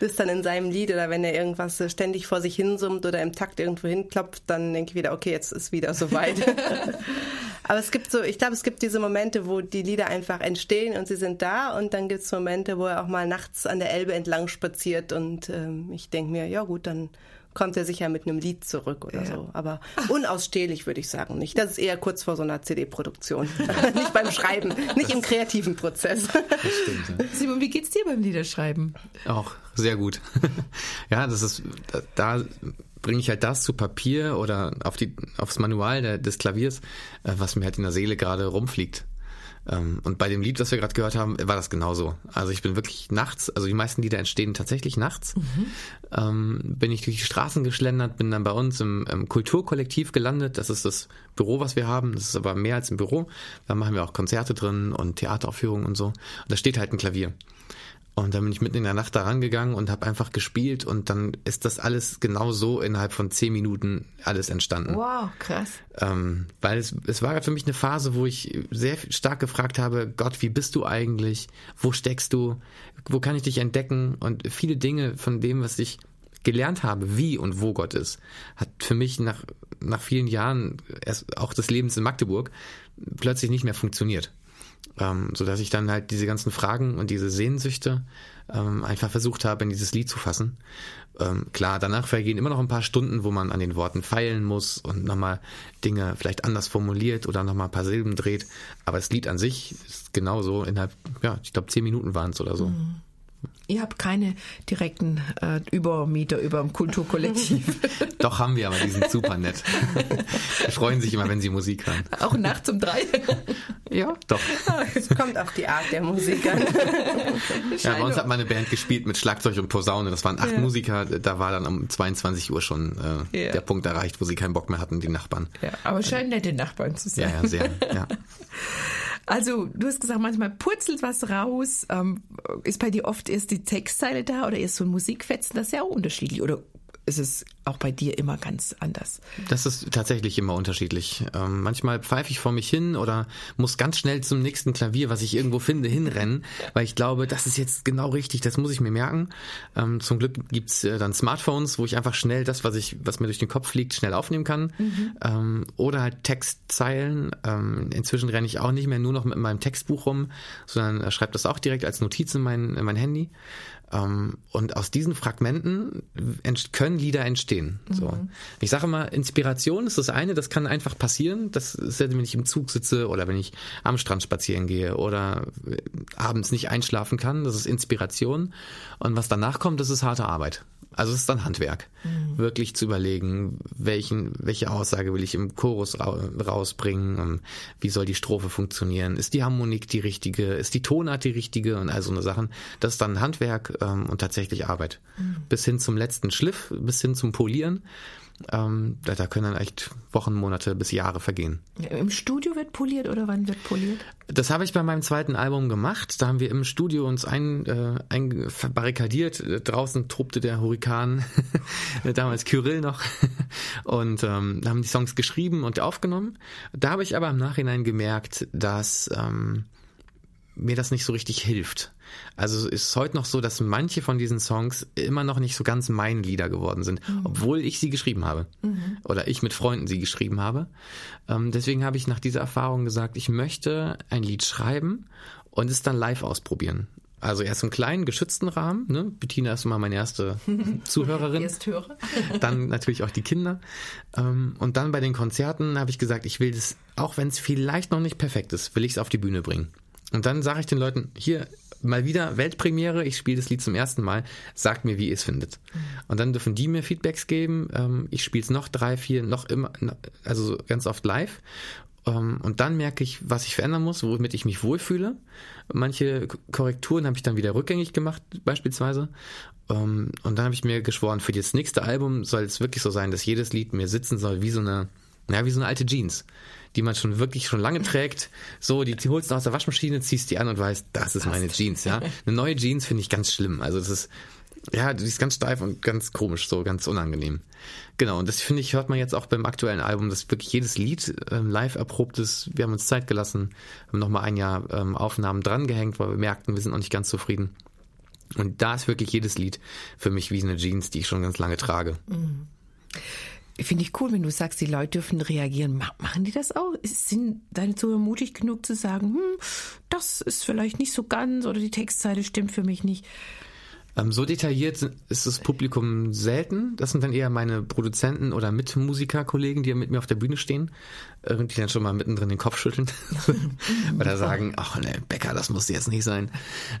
ist dann in seinem Lied oder wenn er irgendwas ständig vor sich hinsummt oder im Takt irgendwo hinklopft, dann denke ich wieder, okay, jetzt ist wieder soweit. [LAUGHS] Aber es gibt so, ich glaube, es gibt diese Momente, wo die Lieder einfach entstehen und sie sind da und dann gibt es Momente, wo er auch mal nachts an der Elbe entlang spaziert und ähm, ich denke mir, ja gut, dann kommt er sicher mit einem Lied zurück oder ja. so. Aber unausstehlich würde ich sagen nicht. Das ist eher kurz vor so einer CD-Produktion. [LAUGHS] nicht beim Schreiben, nicht im kreativen Prozess. Das stimmt, ja. Simon, wie geht's dir beim Liederschreiben? Auch sehr gut. [LAUGHS] ja, das ist, da bringe ich halt das zu Papier oder auf die, aufs Manual der, des Klaviers, äh, was mir halt in der Seele gerade rumfliegt. Ähm, und bei dem Lied, das wir gerade gehört haben, war das genauso. Also ich bin wirklich nachts, also die meisten Lieder entstehen tatsächlich nachts. Mhm. Ähm, bin ich durch die Straßen geschlendert, bin dann bei uns im, im, Kulturkollektiv gelandet. Das ist das Büro, was wir haben. Das ist aber mehr als ein Büro. Da machen wir auch Konzerte drin und Theateraufführungen und so. Und da steht halt ein Klavier. Und dann bin ich mitten in der Nacht da rangegangen und habe einfach gespielt und dann ist das alles genau so innerhalb von zehn Minuten alles entstanden. Wow, krass. Ähm, weil es, es war für mich eine Phase, wo ich sehr stark gefragt habe, Gott, wie bist du eigentlich? Wo steckst du? Wo kann ich dich entdecken? Und viele Dinge von dem, was ich gelernt habe, wie und wo Gott ist, hat für mich nach, nach vielen Jahren erst auch des Lebens in Magdeburg plötzlich nicht mehr funktioniert ähm, so dass ich dann halt diese ganzen Fragen und diese Sehnsüchte ähm, einfach versucht habe, in dieses Lied zu fassen. Ähm, klar, danach vergehen immer noch ein paar Stunden, wo man an den Worten feilen muss und nochmal Dinge vielleicht anders formuliert oder nochmal ein paar Silben dreht. Aber das Lied an sich ist genauso innerhalb, ja, ich glaube, zehn Minuten waren es oder so. Mhm. Ihr habt keine direkten äh, Übermieter über dem Kulturkollektiv. [LAUGHS] Doch haben wir, aber die sind super nett. [LAUGHS] Die freuen sich immer, wenn sie Musik hören. Auch nachts um drei? [LAUGHS] Ja, doch. Es kommt auch die Art der Musik an. Ja, bei uns hat meine Band gespielt mit Schlagzeug und Posaune. Das waren acht ja. Musiker. Da war dann um 22 Uhr schon äh, ja. der Punkt erreicht, wo sie keinen Bock mehr hatten, die Nachbarn. Ja, aber scheinen nette Nachbarn zu sein. Ja, ja, sehr. Ja. Also, du hast gesagt, manchmal purzelt was raus. Ähm, ist bei dir oft erst die Textzeile da oder erst so ein Musikfetzen? Das ist ja auch unterschiedlich. Oder ist es auch bei dir immer ganz anders? Das ist tatsächlich immer unterschiedlich. Ähm, manchmal pfeife ich vor mich hin oder muss ganz schnell zum nächsten Klavier, was ich irgendwo finde, hinrennen, weil ich glaube, das ist jetzt genau richtig, das muss ich mir merken. Ähm, zum Glück gibt's äh, dann Smartphones, wo ich einfach schnell das, was ich, was mir durch den Kopf fliegt, schnell aufnehmen kann. Mhm. Ähm, oder halt Textzeilen. Ähm, inzwischen renne ich auch nicht mehr nur noch mit meinem Textbuch rum, sondern äh, schreibe das auch direkt als Notiz in mein, in mein Handy. Ähm, und aus diesen Fragmenten können Lieder entstehen. So. Mhm. Ich sage immer, Inspiration ist das eine, das kann einfach passieren. Das ist ja, wenn ich im Zug sitze oder wenn ich am Strand spazieren gehe oder äh, abends nicht einschlafen kann. Das ist Inspiration. Und was danach kommt, das ist harte Arbeit. Also es ist dann Handwerk, mhm. wirklich zu überlegen, welchen, welche Aussage will ich im Chorus rausbringen, wie soll die Strophe funktionieren, ist die Harmonik die richtige, ist die Tonart die richtige und all so eine Sachen. Das ist dann Handwerk ähm, und tatsächlich Arbeit. Mhm. Bis hin zum letzten Schliff, bis hin zum Polieren. Ähm, da, da, können dann echt Wochen, Monate bis Jahre vergehen. Im Studio wird poliert oder wann wird poliert? Das habe ich bei meinem zweiten Album gemacht. Da haben wir im Studio uns ein, äh, ein verbarrikadiert. Draußen tobte der Hurrikan, [LAUGHS] damals Kyrill noch. [LAUGHS] Und ähm, haben die Songs geschrieben und aufgenommen. Da habe ich aber im Nachhinein gemerkt, dass ähm, mir das nicht so richtig hilft. Also es ist heute noch so, dass manche von diesen Songs immer noch nicht so ganz mein Lieder geworden sind, mhm. obwohl ich sie geschrieben habe. Mhm. Oder ich mit Freunden sie geschrieben habe. Ähm, deswegen habe ich nach dieser Erfahrung gesagt, ich möchte ein Lied schreiben und es dann live ausprobieren. Also erst im kleinen, geschützten Rahmen. Ne? Bettina ist immer meine erste [LAUGHS] Zuhörerin. Ersthörer. [LAUGHS] dann natürlich auch die Kinder. Ähm, und dann bei den Konzerten habe ich gesagt, ich will das, auch wenn es vielleicht noch nicht perfekt ist, will ich es auf die Bühne bringen. Und dann sage ich den Leuten, hier, mal wieder Weltpremiere, ich spiele das Lied zum ersten Mal, sagt mir, wie ihr es findet. Und dann dürfen die mir Feedbacks geben. Ähm, ich spiele es noch drei, vier, noch immer, also ganz oft live. Ähm, und dann merke ich, was ich verändern muss, womit ich mich wohlfühle. Manche Korrekturen habe ich dann wieder rückgängig gemacht, beispielsweise. Ähm, und dann habe ich mir geschworen, für das nächste Album soll es wirklich so sein, dass jedes Lied mir sitzen soll wie so eine, ja, wie so eine alte Jeans die man schon wirklich schon lange trägt. So, die, die holst du aus der Waschmaschine, ziehst die an und weißt, das ist meine Jeans, ja. Eine neue Jeans finde ich ganz schlimm. Also das ist, ja, die ist ganz steif und ganz komisch, so ganz unangenehm. Genau, und das finde ich, hört man jetzt auch beim aktuellen Album, dass wirklich jedes Lied ähm, live erprobt ist. Wir haben uns Zeit gelassen, haben nochmal ein Jahr ähm, Aufnahmen drangehängt, weil wir merkten, wir sind noch nicht ganz zufrieden. Und da ist wirklich jedes Lied für mich wie eine Jeans, die ich schon ganz lange trage. Mhm. Finde ich cool, wenn du sagst, die Leute dürfen reagieren. Machen die das auch? Sind deine Zuhörer mutig genug zu sagen, hm, das ist vielleicht nicht so ganz oder die Textzeile stimmt für mich nicht? Ähm, so detailliert ist das Publikum selten. Das sind dann eher meine Produzenten oder Mitmusikerkollegen, die mit mir auf der Bühne stehen, äh, die dann schon mal mittendrin den Kopf schütteln [LAUGHS] oder sagen, ach ne, Becker, das muss jetzt nicht sein.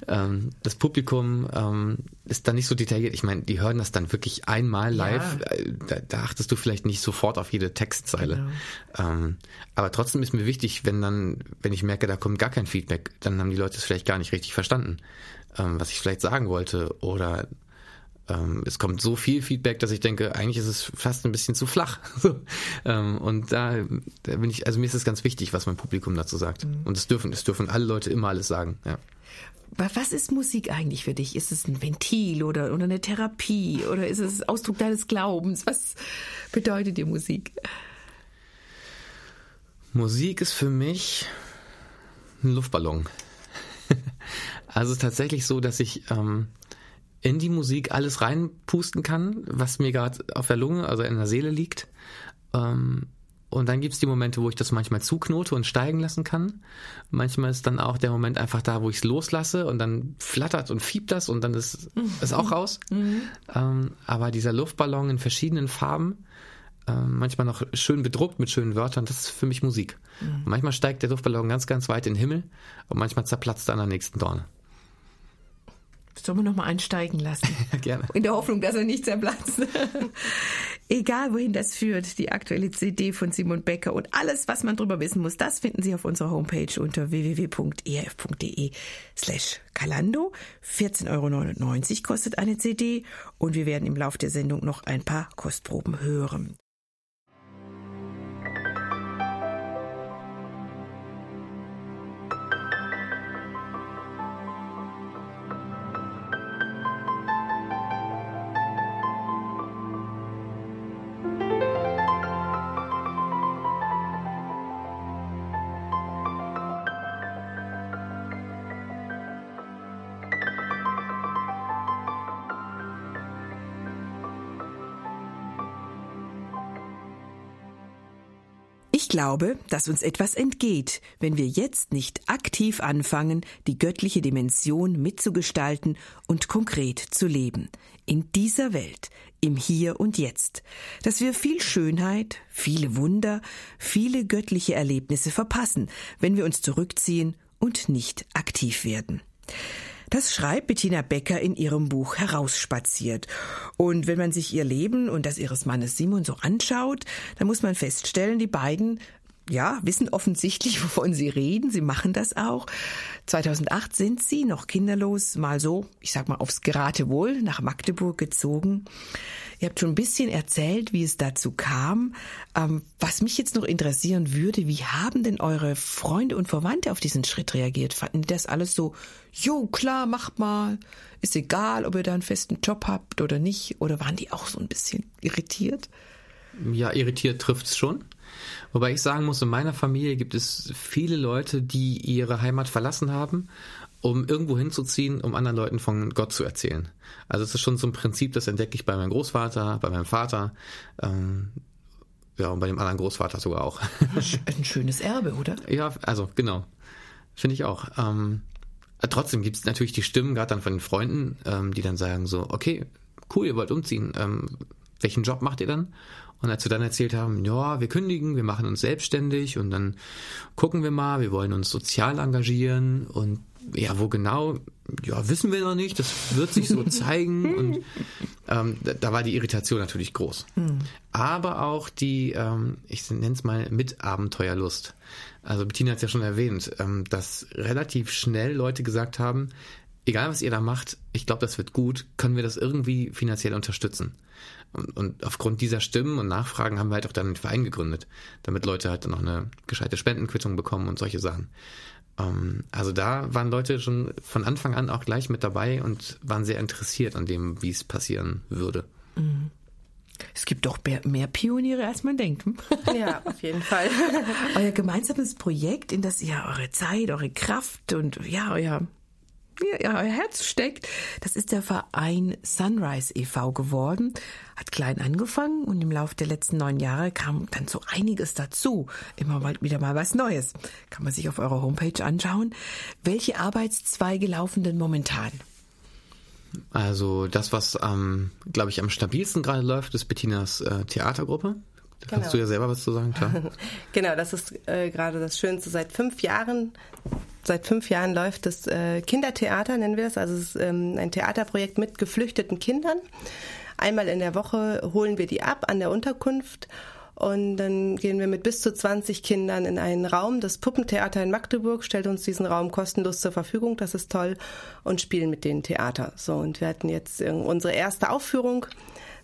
Ähm, das Publikum ähm, ist dann nicht so detailliert. Ich meine, die hören das dann wirklich einmal live. Ja. Äh, da, da, achtest du vielleicht nicht sofort auf jede Textzeile. Genau. aber trotzdem ist mir wichtig, wenn dann, wenn ich merke, da kommt gar kein Feedback, dann haben die Leute es vielleicht gar nicht richtig verstanden ähm, was ich vielleicht sagen wollte. Oder ähm, es kommt so viel Feedback, dass ich denke, eigentlich ist es fast ein bisschen zu flach. [LAUGHS] ähm, und da, da, bin ich, also mir ist es ganz wichtig, was mein Publikum dazu sagt. Mhm. Und es dürfen, es dürfen alle Leute immer alles sagen. Ja. Was ist Musik eigentlich für dich? Ist es ein Ventil oder, oder eine Therapie oder ist es Ausdruck deines Glaubens? Was bedeutet dir Musik? Musik ist für mich ein Luftballon. [LAUGHS] Also tatsächlich so, dass ich ähm, in die Musik alles reinpusten kann, was mir gerade auf der Lunge, also in der Seele liegt. Ähm, und dann gibt's die Momente, wo ich das manchmal zuknote und steigen lassen kann. Manchmal ist dann auch der Moment einfach da, wo ich es loslasse und dann flattert und fiebt das und dann ist es auch [LAUGHS] raus. Mhm. Ähm, aber dieser Luftballon in verschiedenen Farben, manchmal noch schön bedruckt mit schönen Wörtern, das ist für mich Musik. Mhm. manchmal steigt der Luftballon ganz, ganz weit in den Himmel und manchmal zerplatzt er an der nächsten Dorne. Sollen wir noch mal einsteigen lassen? [LAUGHS] Gerne. In der Hoffnung, dass er nicht zerplatzt. [LAUGHS] Egal, wohin das führt, die aktuelle CD von Simon Becker und alles, was man drüber wissen muss, das finden Sie auf unserer Homepage unter www.erf.de slash Kalando. 14,99 Euro kostet eine CD und wir werden im Laufe der Sendung noch ein paar Kostproben hören. Glaube, dass uns etwas entgeht, wenn wir jetzt nicht aktiv anfangen, die göttliche Dimension mitzugestalten und konkret zu leben. In dieser Welt, im Hier und Jetzt. Dass wir viel Schönheit, viele Wunder, viele göttliche Erlebnisse verpassen, wenn wir uns zurückziehen und nicht aktiv werden. Das schreibt Bettina Becker in ihrem Buch Herausspaziert. Und wenn man sich ihr Leben und das ihres Mannes Simon so anschaut, dann muss man feststellen, die beiden ja, wissen offensichtlich, [LAUGHS] wovon sie reden. Sie machen das auch. 2008 sind sie noch kinderlos mal so, ich sag mal aufs Geratewohl nach Magdeburg gezogen. Ihr habt schon ein bisschen erzählt, wie es dazu kam. Ähm, was mich jetzt noch interessieren würde, wie haben denn eure Freunde und Verwandte auf diesen Schritt reagiert? Fanden die das alles so, jo, klar, macht mal. Ist egal, ob ihr da einen festen Job habt oder nicht. Oder waren die auch so ein bisschen irritiert? Ja, irritiert trifft's schon. Wobei ich sagen muss, in meiner Familie gibt es viele Leute, die ihre Heimat verlassen haben um irgendwo hinzuziehen, um anderen Leuten von Gott zu erzählen. Also es ist schon so ein Prinzip, das entdecke ich bei meinem Großvater, bei meinem Vater, ähm, ja, und bei dem anderen Großvater sogar auch. Ein [LAUGHS] schönes Erbe, oder? Ja, also genau. Finde ich auch. Ähm, trotzdem gibt es natürlich die Stimmen, gerade dann von den Freunden, ähm, die dann sagen so, okay, cool, ihr wollt umziehen. Ähm, welchen Job macht ihr dann? Und als wir dann erzählt haben, ja, wir kündigen, wir machen uns selbstständig und dann gucken wir mal, wir wollen uns sozial engagieren und ja, wo genau, ja, wissen wir noch nicht, das wird sich so [LAUGHS] zeigen und ähm, da, da, war die Irritation natürlich groß. Mhm. Aber auch die, ähm, ich nenne es mal Mitabenteuerlust. Also Bettina hat es ja schon erwähnt, ähm, dass relativ schnell Leute gesagt haben, egal was ihr da macht, ich glaube, das wird gut, können wir das irgendwie finanziell unterstützen. Und, und aufgrund dieser Stimmen und Nachfragen haben wir halt auch dann einen Verein gegründet, damit Leute halt dann noch eine gescheite Spendenquittung bekommen und solche Sachen. Ähm, also da waren Leute schon von Anfang an auch gleich mit dabei und waren sehr interessiert an dem, wie es passieren würde. Mhm. Es gibt doch mehr Pioniere, als man denkt. [LAUGHS] Ja, auf jeden Fall. [LAUGHS] euer gemeinsames Projekt, in das ihr eure Zeit, eure Kraft und ja, euer ja, euer Herz steckt. Das ist der Verein Sunrise e.V. geworden. Hat klein angefangen und im Laufe der letzten neun Jahre kam dann so einiges dazu. Immer mal wieder mal was Neues. Kann man sich auf eurer Homepage anschauen. Welche Arbeitszweige laufen denn momentan? Also das, was ähm, glaube ich, am stabilsten gerade läuft, ist Bettinas äh, Theatergruppe. Da genau. kannst du ja selber was zu sagen, klar. [LAUGHS] genau, das ist äh, gerade das Schönste. Seit fünf Jahren seit fünf Jahren läuft das äh, Kindertheater, nennen wir es. Also es ist ähm, ein Theaterprojekt mit geflüchteten Kindern. Einmal in der Woche holen wir die ab an der Unterkunft und dann gehen wir mit bis zu 20 Kindern in einen Raum. Das Puppentheater in Magdeburg stellt uns diesen Raum kostenlos zur Verfügung. Das ist toll. Und spielen mit denen Theater. So, und wir hatten jetzt unsere erste Aufführung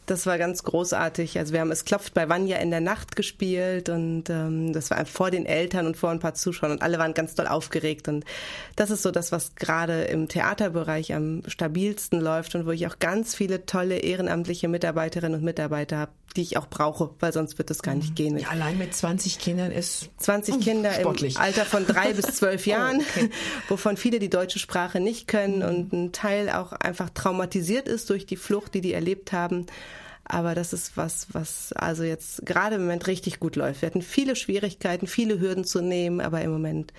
das war ganz großartig. Also wir haben Es klopft bei Vanya in der Nacht gespielt und ähm, das war vor den Eltern und vor ein paar Zuschauern und alle waren ganz doll aufgeregt. Und das ist so das, was gerade im Theaterbereich am stabilsten läuft und wo ich auch ganz viele tolle ehrenamtliche Mitarbeiterinnen und Mitarbeiter habe, die ich auch brauche, weil sonst wird es gar nicht mhm. gehen. Ja, allein mit 20 Kindern ist 20 Kinder sportlich. im Alter von drei bis zwölf [LAUGHS] oh, Jahren, oh, okay. [LAUGHS] wovon viele die deutsche Sprache nicht können mhm. und ein Teil auch einfach traumatisiert ist durch die Flucht, die die erlebt haben. Aber das ist was, was also jetzt gerade im Moment richtig gut läuft. Wir hatten viele Schwierigkeiten, viele Hürden zu nehmen, aber im Moment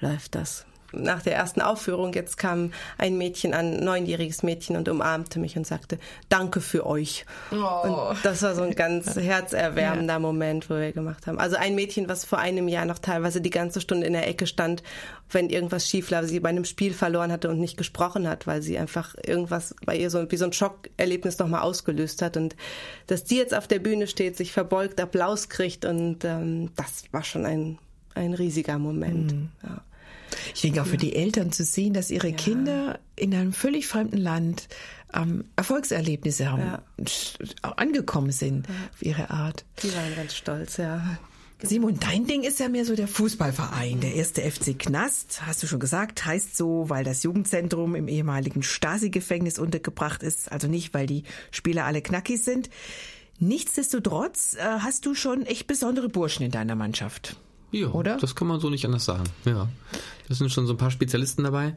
läuft das nach der ersten Aufführung, jetzt kam ein Mädchen ein neunjähriges Mädchen und umarmte mich und sagte, danke für euch. Oh. Und das war so ein ganz [LAUGHS] herzerwärmender ja. Moment, wo wir gemacht haben. Also ein Mädchen, was vor einem Jahr noch teilweise die ganze Stunde in der Ecke stand, wenn irgendwas schief lag, sie bei einem Spiel verloren hatte und nicht gesprochen hat, weil sie einfach irgendwas bei ihr so wie so ein Schockerlebnis nochmal ausgelöst hat. Und dass die jetzt auf der Bühne steht, sich verbeugt, Applaus kriegt und ähm, das war schon ein, ein riesiger Moment. Mhm. Ja. Ich denke auch für die Eltern zu sehen, dass ihre ja. Kinder in einem völlig fremden Land ähm, Erfolgserlebnisse haben, ja. angekommen sind ja. auf ihre Art. Die waren ganz stolz, ja. Simon, dein Ding ist ja mehr so der Fußballverein. Der erste FC Knast, hast du schon gesagt, heißt so, weil das Jugendzentrum im ehemaligen Stasi-Gefängnis untergebracht ist. Also nicht, weil die Spieler alle knackig sind. Nichtsdestotrotz äh, hast du schon echt besondere Burschen in deiner Mannschaft. Ja, oder? Das kann man so nicht anders sagen. Ja, das sind schon so ein paar Spezialisten dabei.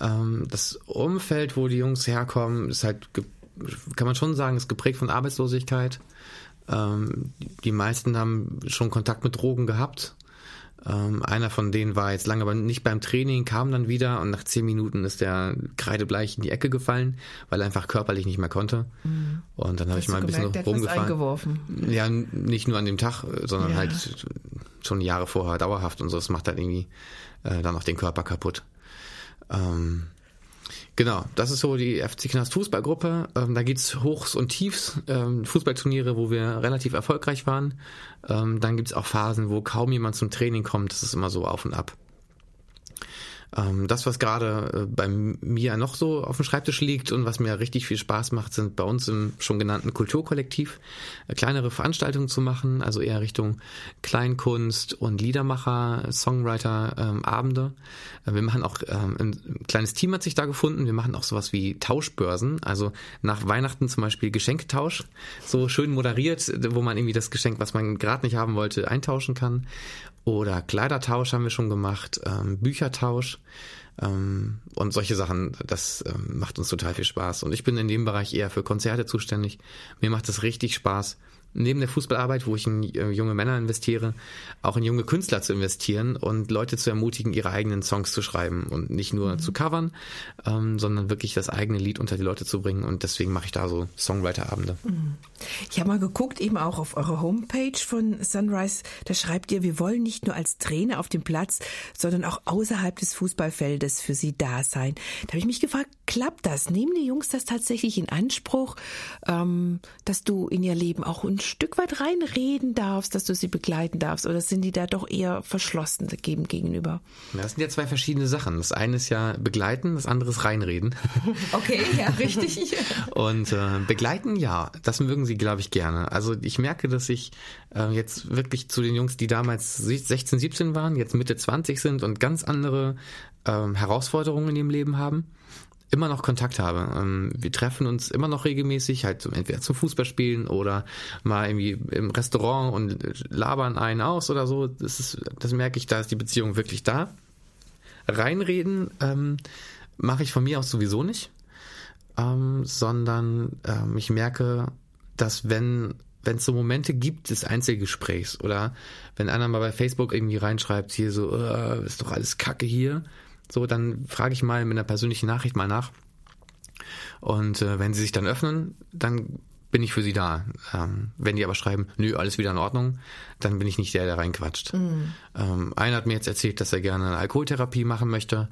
Ähm, das Umfeld, wo die Jungs herkommen, ist halt, kann man schon sagen, ist geprägt von Arbeitslosigkeit. Ähm, die meisten haben schon Kontakt mit Drogen gehabt. Ähm, einer von denen war jetzt lange aber nicht beim Training, kam dann wieder und nach zehn Minuten ist der kreidebleich in die Ecke gefallen, weil er einfach körperlich nicht mehr konnte. Mhm. Und dann habe ich mal ein bisschen gemerkt, rumgefahren. Ja, nicht nur an dem Tag, sondern ja. halt schon Jahre vorher dauerhaft und so. Das macht halt irgendwie äh, dann auch den Körper kaputt. Ähm, Genau, das ist so die FC Knast Fußballgruppe. Ähm, da geht's Hochs und Tiefs, ähm, Fußballturniere, wo wir relativ erfolgreich waren. Ähm, dann gibt's auch Phasen, wo kaum jemand zum Training kommt. Das ist immer so auf und ab. Ähm, das, was gerade äh, bei mir noch so auf dem Schreibtisch liegt und was mir richtig viel Spaß macht, sind bei uns im schon genannten Kulturkollektiv äh, kleinere Veranstaltungen zu machen, also eher Richtung Kleinkunst und Liedermacher, Songwriter, ähm, Abende. Äh, wir machen auch, ähm, ein kleines Team hat sich da gefunden. Wir machen auch sowas wie Tauschbörsen, also nach Weihnachten zum Beispiel Geschenketausch, so schön moderiert, wo man irgendwie das Geschenk, was man gerade nicht haben wollte, eintauschen kann. Oder Kleidertausch haben wir schon gemacht, ähm, Büchertausch ähm, und solche Sachen. Das ähm, macht uns total viel Spaß. Und ich bin in dem Bereich eher für Konzerte zuständig. Mir macht es richtig Spaß, neben der Fußballarbeit, wo ich in äh, junge Männer investiere, auch in junge Künstler zu investieren und Leute zu ermutigen, ihre eigenen Songs zu schreiben und nicht nur mhm. zu covern, ähm, sondern wirklich das eigene Lied unter die Leute zu bringen. Und deswegen mache ich da so Songwriter-Abende. Mhm. Ich habe mal geguckt, eben auch auf eurer Homepage von Sunrise, da schreibt ihr, wir wollen nicht nur als Trainer auf dem Platz, sondern auch außerhalb des Fußballfeldes für sie da sein. Da habe ich mich gefragt, klappt das? Nehmen die Jungs das tatsächlich in Anspruch, ähm, dass du in ihr Leben auch ein Stück weit reinreden darfst, dass du sie begleiten darfst? Oder sind die da doch eher verschlossen gegen, gegenüber? Das sind ja zwei verschiedene Sachen. Das eine ist ja begleiten, das andere ist reinreden. [LAUGHS] Okay, ja, richtig. [LAUGHS] Und äh, begleiten, ja, das mögen sie, glaube ich, gerne. Also ich merke, dass ich äh, jetzt wirklich zu den Jungs, die damals 16, 17 waren, jetzt Mitte 20 sind und ganz andere ähm, Herausforderungen in ihrem Leben haben immer noch Kontakt habe. Ähm, wir treffen uns immer noch regelmäßig, halt entweder zum Fußballspielen oder mal irgendwie im Restaurant und labern einen aus oder so. Das ist, das merke ich, da ist die Beziehung wirklich da. Reinreden ähm, mache ich von mir aus sowieso nicht, ähm, sondern ähm, ich merke, dass wenn wenn es so Momente gibt des Einzelgesprächs oder wenn einer mal bei Facebook irgendwie reinschreibt, hier so, äh, ist doch alles Kacke hier, so, dann frage ich mal mit einer persönlichen Nachricht mal nach. Und äh, wenn sie sich dann öffnen, dann bin ich für sie da. Ähm, wenn die aber schreiben, nö, alles wieder in Ordnung, dann bin ich nicht der, der reinquatscht. Mhm. Ähm, einer hat mir jetzt erzählt, dass er gerne eine Alkoholtherapie machen möchte.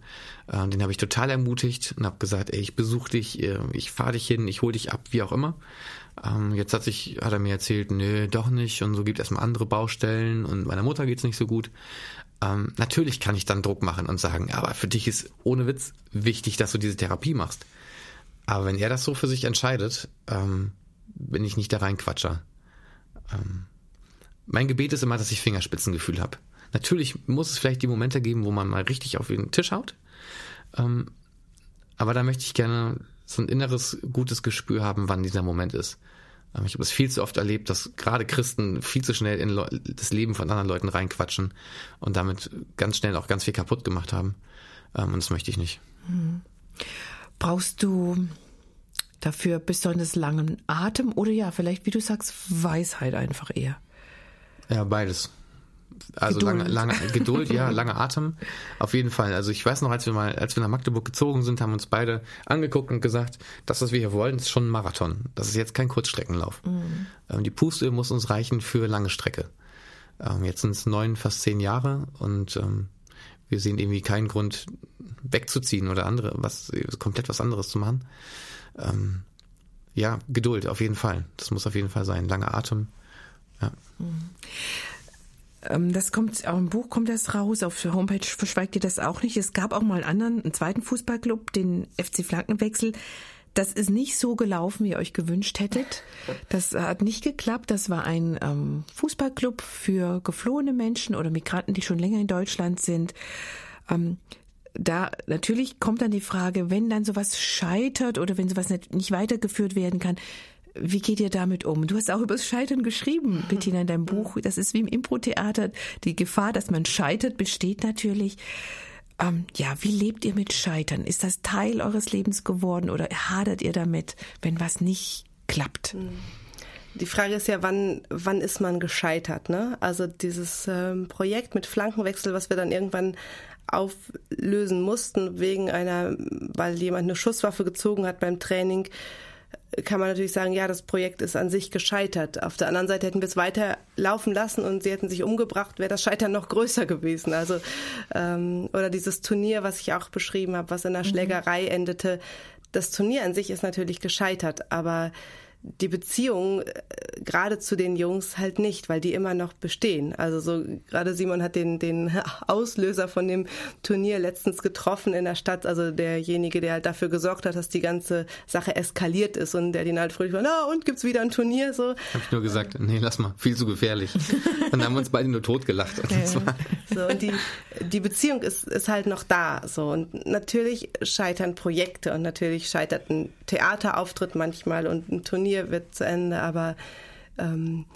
Ähm, den habe ich total ermutigt und habe gesagt, ey, ich besuche dich, äh, ich fahre dich hin, ich hole dich ab, wie auch immer. Ähm, jetzt hat sich, hat er mir erzählt, nö, doch nicht und so gibt es erstmal andere Baustellen und meiner Mutter geht's nicht so gut. Ähm, natürlich kann ich dann Druck machen und sagen, aber für dich ist ohne Witz wichtig, dass du diese Therapie machst. Aber wenn er das so für sich entscheidet, ähm, bin ich nicht der Reinquatscher. Ähm, mein Gebet ist immer, dass ich Fingerspitzengefühl habe. Natürlich muss es vielleicht die Momente geben, wo man mal richtig auf den Tisch haut. Ähm, aber da möchte ich gerne so ein inneres gutes Gespür haben, wann dieser Moment ist. Ähm, ich habe es viel zu oft erlebt, dass gerade Christen viel zu schnell in das Leben von anderen Leuten reinquatschen und damit ganz schnell auch ganz viel kaputt gemacht haben. Ähm, und das möchte ich nicht. Hm. Brauchst du dafür besonders langen Atem oder ja, vielleicht, wie du sagst, Weisheit einfach eher? Ja, beides. Also Geduld. lange, lange Geduld, ja, langer Atem, auf jeden Fall. Also ich weiß noch, als wir mal, als wir nach Magdeburg gezogen sind, haben uns beide angeguckt und gesagt, das, was wir hier wollen, ist schon ein Marathon. Das ist jetzt kein Kurzstreckenlauf. Mhm. Ähm, die Puste muss uns reichen für lange Strecke. Ähm, jetzt sind es neun, fast zehn Jahre und ähm, wir sehen irgendwie keinen Grund wegzuziehen oder andere, was komplett was anderes zu machen. Ja, Geduld auf jeden Fall. Das muss auf jeden Fall sein. Langer Atem. Ja. Mhm. Ähm, das kommt auch im Buch kommt das raus. Auf der Homepage verschweigt ihr das auch nicht. Es gab auch mal einen anderen, einen zweiten Fußballclub, den FC Flankenwechsel. Das ist nicht so gelaufen, wie ihr euch gewünscht hättet. Das hat nicht geklappt. Das war ein ähm, Fußballclub für geflohene Menschen oder Migranten, die schon länger in Deutschland sind. Ähm, da natürlich kommt dann die Frage, wenn dann sowas scheitert oder wenn sowas nicht, nicht weitergeführt werden kann, wie geht ihr damit um? Du hast auch über das Scheitern geschrieben, [LAUGHS] Bettina, in deinem Buch. Das ist wie im Impro-Theater. Die Gefahr, dass man scheitert, besteht natürlich. Ähm, ja, wie lebt ihr mit Scheitern? Ist das Teil eures Lebens geworden oder hadert ihr damit, wenn was nicht klappt? Hm. die Frage ist ja, wann, wann ist man gescheitert? Ne? Also dieses ähm, Projekt mit Flankenwechsel, was wir dann irgendwann auflösen mussten wegen einer, weil jemand eine Schusswaffe gezogen hat beim Training, kann man natürlich sagen, ja, das Projekt ist an sich gescheitert. Auf der anderen Seite hätten wir es weiter laufen lassen und sie hätten sich umgebracht, wäre das Scheitern noch größer gewesen. Also ähm, oder dieses Turnier, was ich auch beschrieben habe, was in der mhm. Schlägerei endete. Das Turnier an sich ist natürlich gescheitert, aber die Beziehung äh, gerade zu den Jungs halt nicht, weil die immer noch bestehen. Also so gerade Simon hat den den [LAUGHS] Auslöser von dem Turnier letztens getroffen in der Stadt, also derjenige, der halt dafür gesorgt hat, dass die ganze Sache eskaliert ist und der den halt fröhlich war, na und gibt's wieder ein Turnier so. Hab ich nur gesagt, nee, lass mal, viel zu gefährlich. [LAUGHS] und dann haben wir uns beide nur totgelacht. Und ja. so und die die Beziehung ist ist halt noch da so und natürlich scheitern Projekte und natürlich scheitert ein Theaterauftritt manchmal und ein Turnier Turnier wird zu Ende, aber ähm,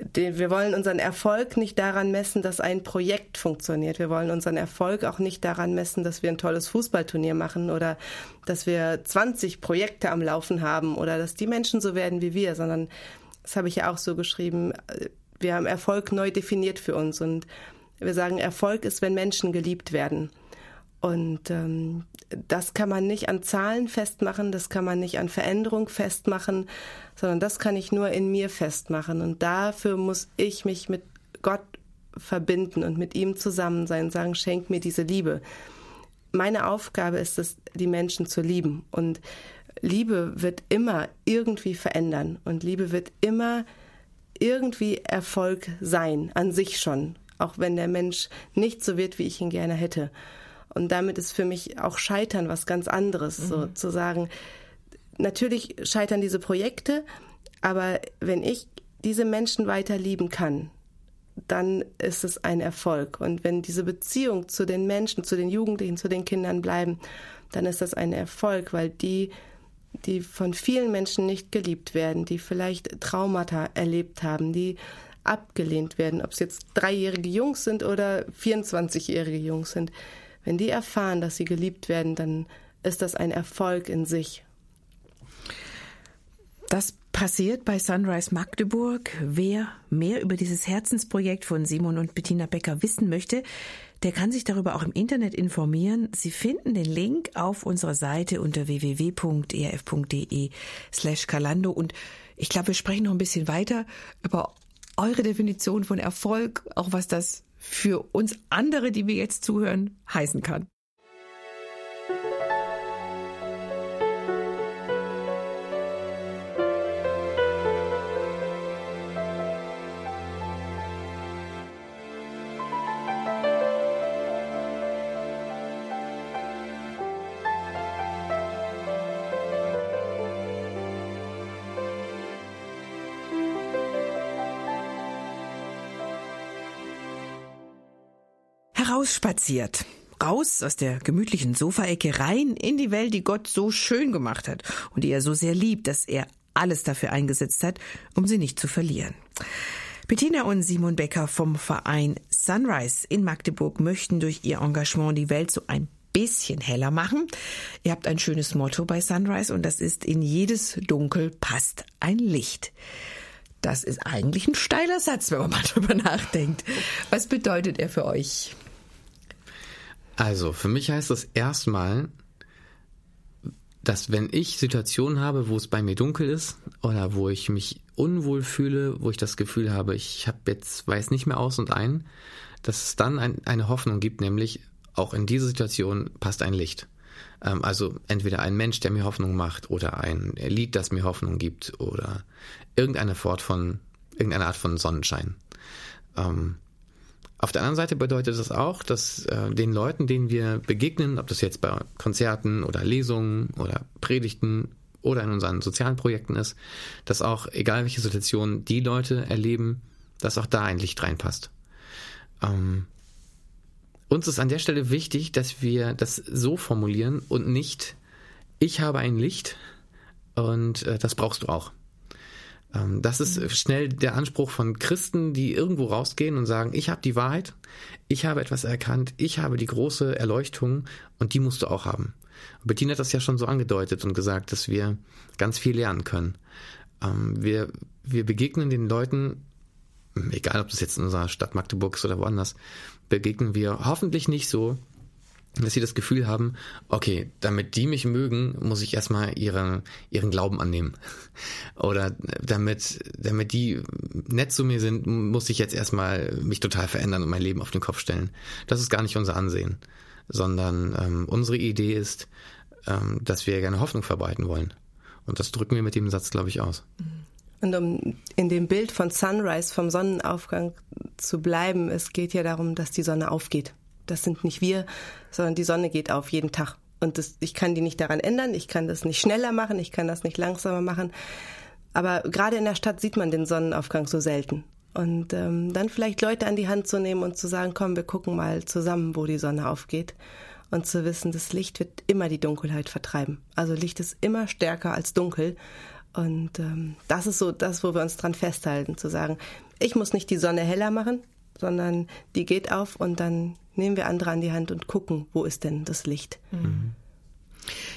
den, wir wollen unseren Erfolg nicht daran messen, dass ein Projekt funktioniert. Wir wollen unseren Erfolg auch nicht daran messen, dass wir ein tolles Fußballturnier machen oder dass wir 20 Projekte am Laufen haben oder dass die Menschen so werden wie wir, sondern das habe ich ja auch so geschrieben. Wir haben Erfolg neu definiert für uns und wir sagen, Erfolg ist, wenn Menschen geliebt werden. Und ähm, das kann man nicht an Zahlen festmachen, das kann man nicht an Veränderung festmachen, sondern das kann ich nur in mir festmachen. Und dafür muss ich mich mit Gott verbinden und mit ihm zusammen sein und sagen, schenk mir diese Liebe. Meine Aufgabe ist es, die Menschen zu lieben. Und Liebe wird immer irgendwie verändern. Und Liebe wird immer irgendwie Erfolg sein, an sich schon. Auch wenn der Mensch nicht so wird, wie ich ihn gerne hätte. Und damit ist für mich auch Scheitern was ganz anderes, mhm. so zu sagen, natürlich scheitern diese Projekte, aber wenn ich diese Menschen weiter lieben kann, dann ist es ein Erfolg. Und wenn diese Beziehung zu den Menschen, zu den Jugendlichen, zu den Kindern bleiben, dann ist das ein Erfolg, weil die, die von vielen Menschen nicht geliebt werden, die vielleicht Traumata erlebt haben, die abgelehnt werden, ob es jetzt dreijährige Jungs sind oder 24-jährige Jungs sind, wenn die erfahren, dass sie geliebt werden, dann ist das ein Erfolg in sich. Das passiert bei Sunrise Magdeburg. Wer mehr über dieses Herzensprojekt von Simon und Bettina Becker wissen möchte, der kann sich darüber auch im Internet informieren. Sie finden den Link auf unserer Seite unter www.erf.de slash Kalando. Und ich glaube, wir sprechen noch ein bisschen weiter über eure Definition von Erfolg, auch was das für uns andere, die wir jetzt zuhören, heißen kann. Rausspaziert. Raus aus der gemütlichen Sofaecke rein in die Welt, die Gott so schön gemacht hat und die er so sehr liebt, dass er alles dafür eingesetzt hat, um sie nicht zu verlieren. Bettina und Simon Becker vom Verein Sunrise in Magdeburg möchten durch ihr Engagement die Welt so ein bisschen heller machen. Ihr habt ein schönes Motto bei Sunrise und das ist in jedes Dunkel passt ein Licht. Das ist eigentlich ein steiler Satz, wenn man mal drüber nachdenkt. Was bedeutet er für euch? Also, für mich heißt das erstmal, dass wenn ich Situationen habe, wo es bei mir dunkel ist oder wo ich mich unwohl fühle, wo ich das Gefühl habe, ich habe jetzt weiß nicht mehr aus und ein, dass es dann ein, eine Hoffnung gibt, nämlich auch in diese Situation passt ein Licht. Ähm, also entweder ein Mensch, der mir Hoffnung macht, oder ein Lied, das mir Hoffnung gibt, oder irgendeine Fort von irgendeine Art von Sonnenschein. Auf der anderen Seite bedeutet das auch, dass äh, den Leuten, denen wir begegnen, ob das jetzt bei Konzerten oder Lesungen oder Predigten oder in unseren sozialen Projekten ist, dass auch, egal welche Situation die Leute erleben, dass auch da ein Licht reinpasst. Ähm, uns ist an der Stelle wichtig, dass wir das so formulieren und nicht, ich habe ein Licht und äh, das brauchst du auch. Ähm, das ist schnell der Anspruch von Christen, die irgendwo rausgehen und sagen, ich habe die Wahrheit, ich habe etwas erkannt, ich habe die große Erleuchtung und die musst du auch haben. Bettina hat das ja schon so angedeutet und gesagt, dass wir ganz viel lernen können. Ähm, wir, wir begegnen den Leuten, egal ob das jetzt in unserer Stadt Magdeburg ist oder woanders, begegnen wir hoffentlich nicht so, dass sie das Gefühl haben, okay, damit die mich mögen, muss ich erstmal ihren, ihren Glauben annehmen. [LAUGHS] Oder damit, damit die nett zu mir sind, muss ich jetzt erstmal mich total verändern und mein Leben auf den Kopf stellen. Das ist gar nicht unser Ansehen, sondern ähm, unsere Idee ist, ähm, dass wir gerne Hoffnung verbreiten wollen. Und das drücken wir mit dem Satz, glaube ich, aus. Und um in dem Bild von Sunrise, vom Sonnenaufgang zu bleiben, es geht ja darum, dass die Sonne aufgeht das sind nicht wir, sondern die Sonne geht auf jeden Tag. Und das, ich kann die nicht daran ändern, ich kann das nicht schneller machen, ich kann das nicht langsamer machen. Aber gerade in der Stadt sieht man den Sonnenaufgang so selten. Und ähm, dann vielleicht Leute an die Hand zu nehmen und zu sagen, komm, wir gucken mal zusammen, wo die Sonne aufgeht. Und zu wissen, das Licht wird immer die Dunkelheit vertreiben. Also Licht ist immer stärker als Dunkel. Und ähm, das ist so das, wo wir uns dran festhalten, zu sagen, ich muss nicht die Sonne heller machen, sondern die geht auf und dann nehmen wir andere an die Hand und gucken, wo ist denn das Licht. Mhm.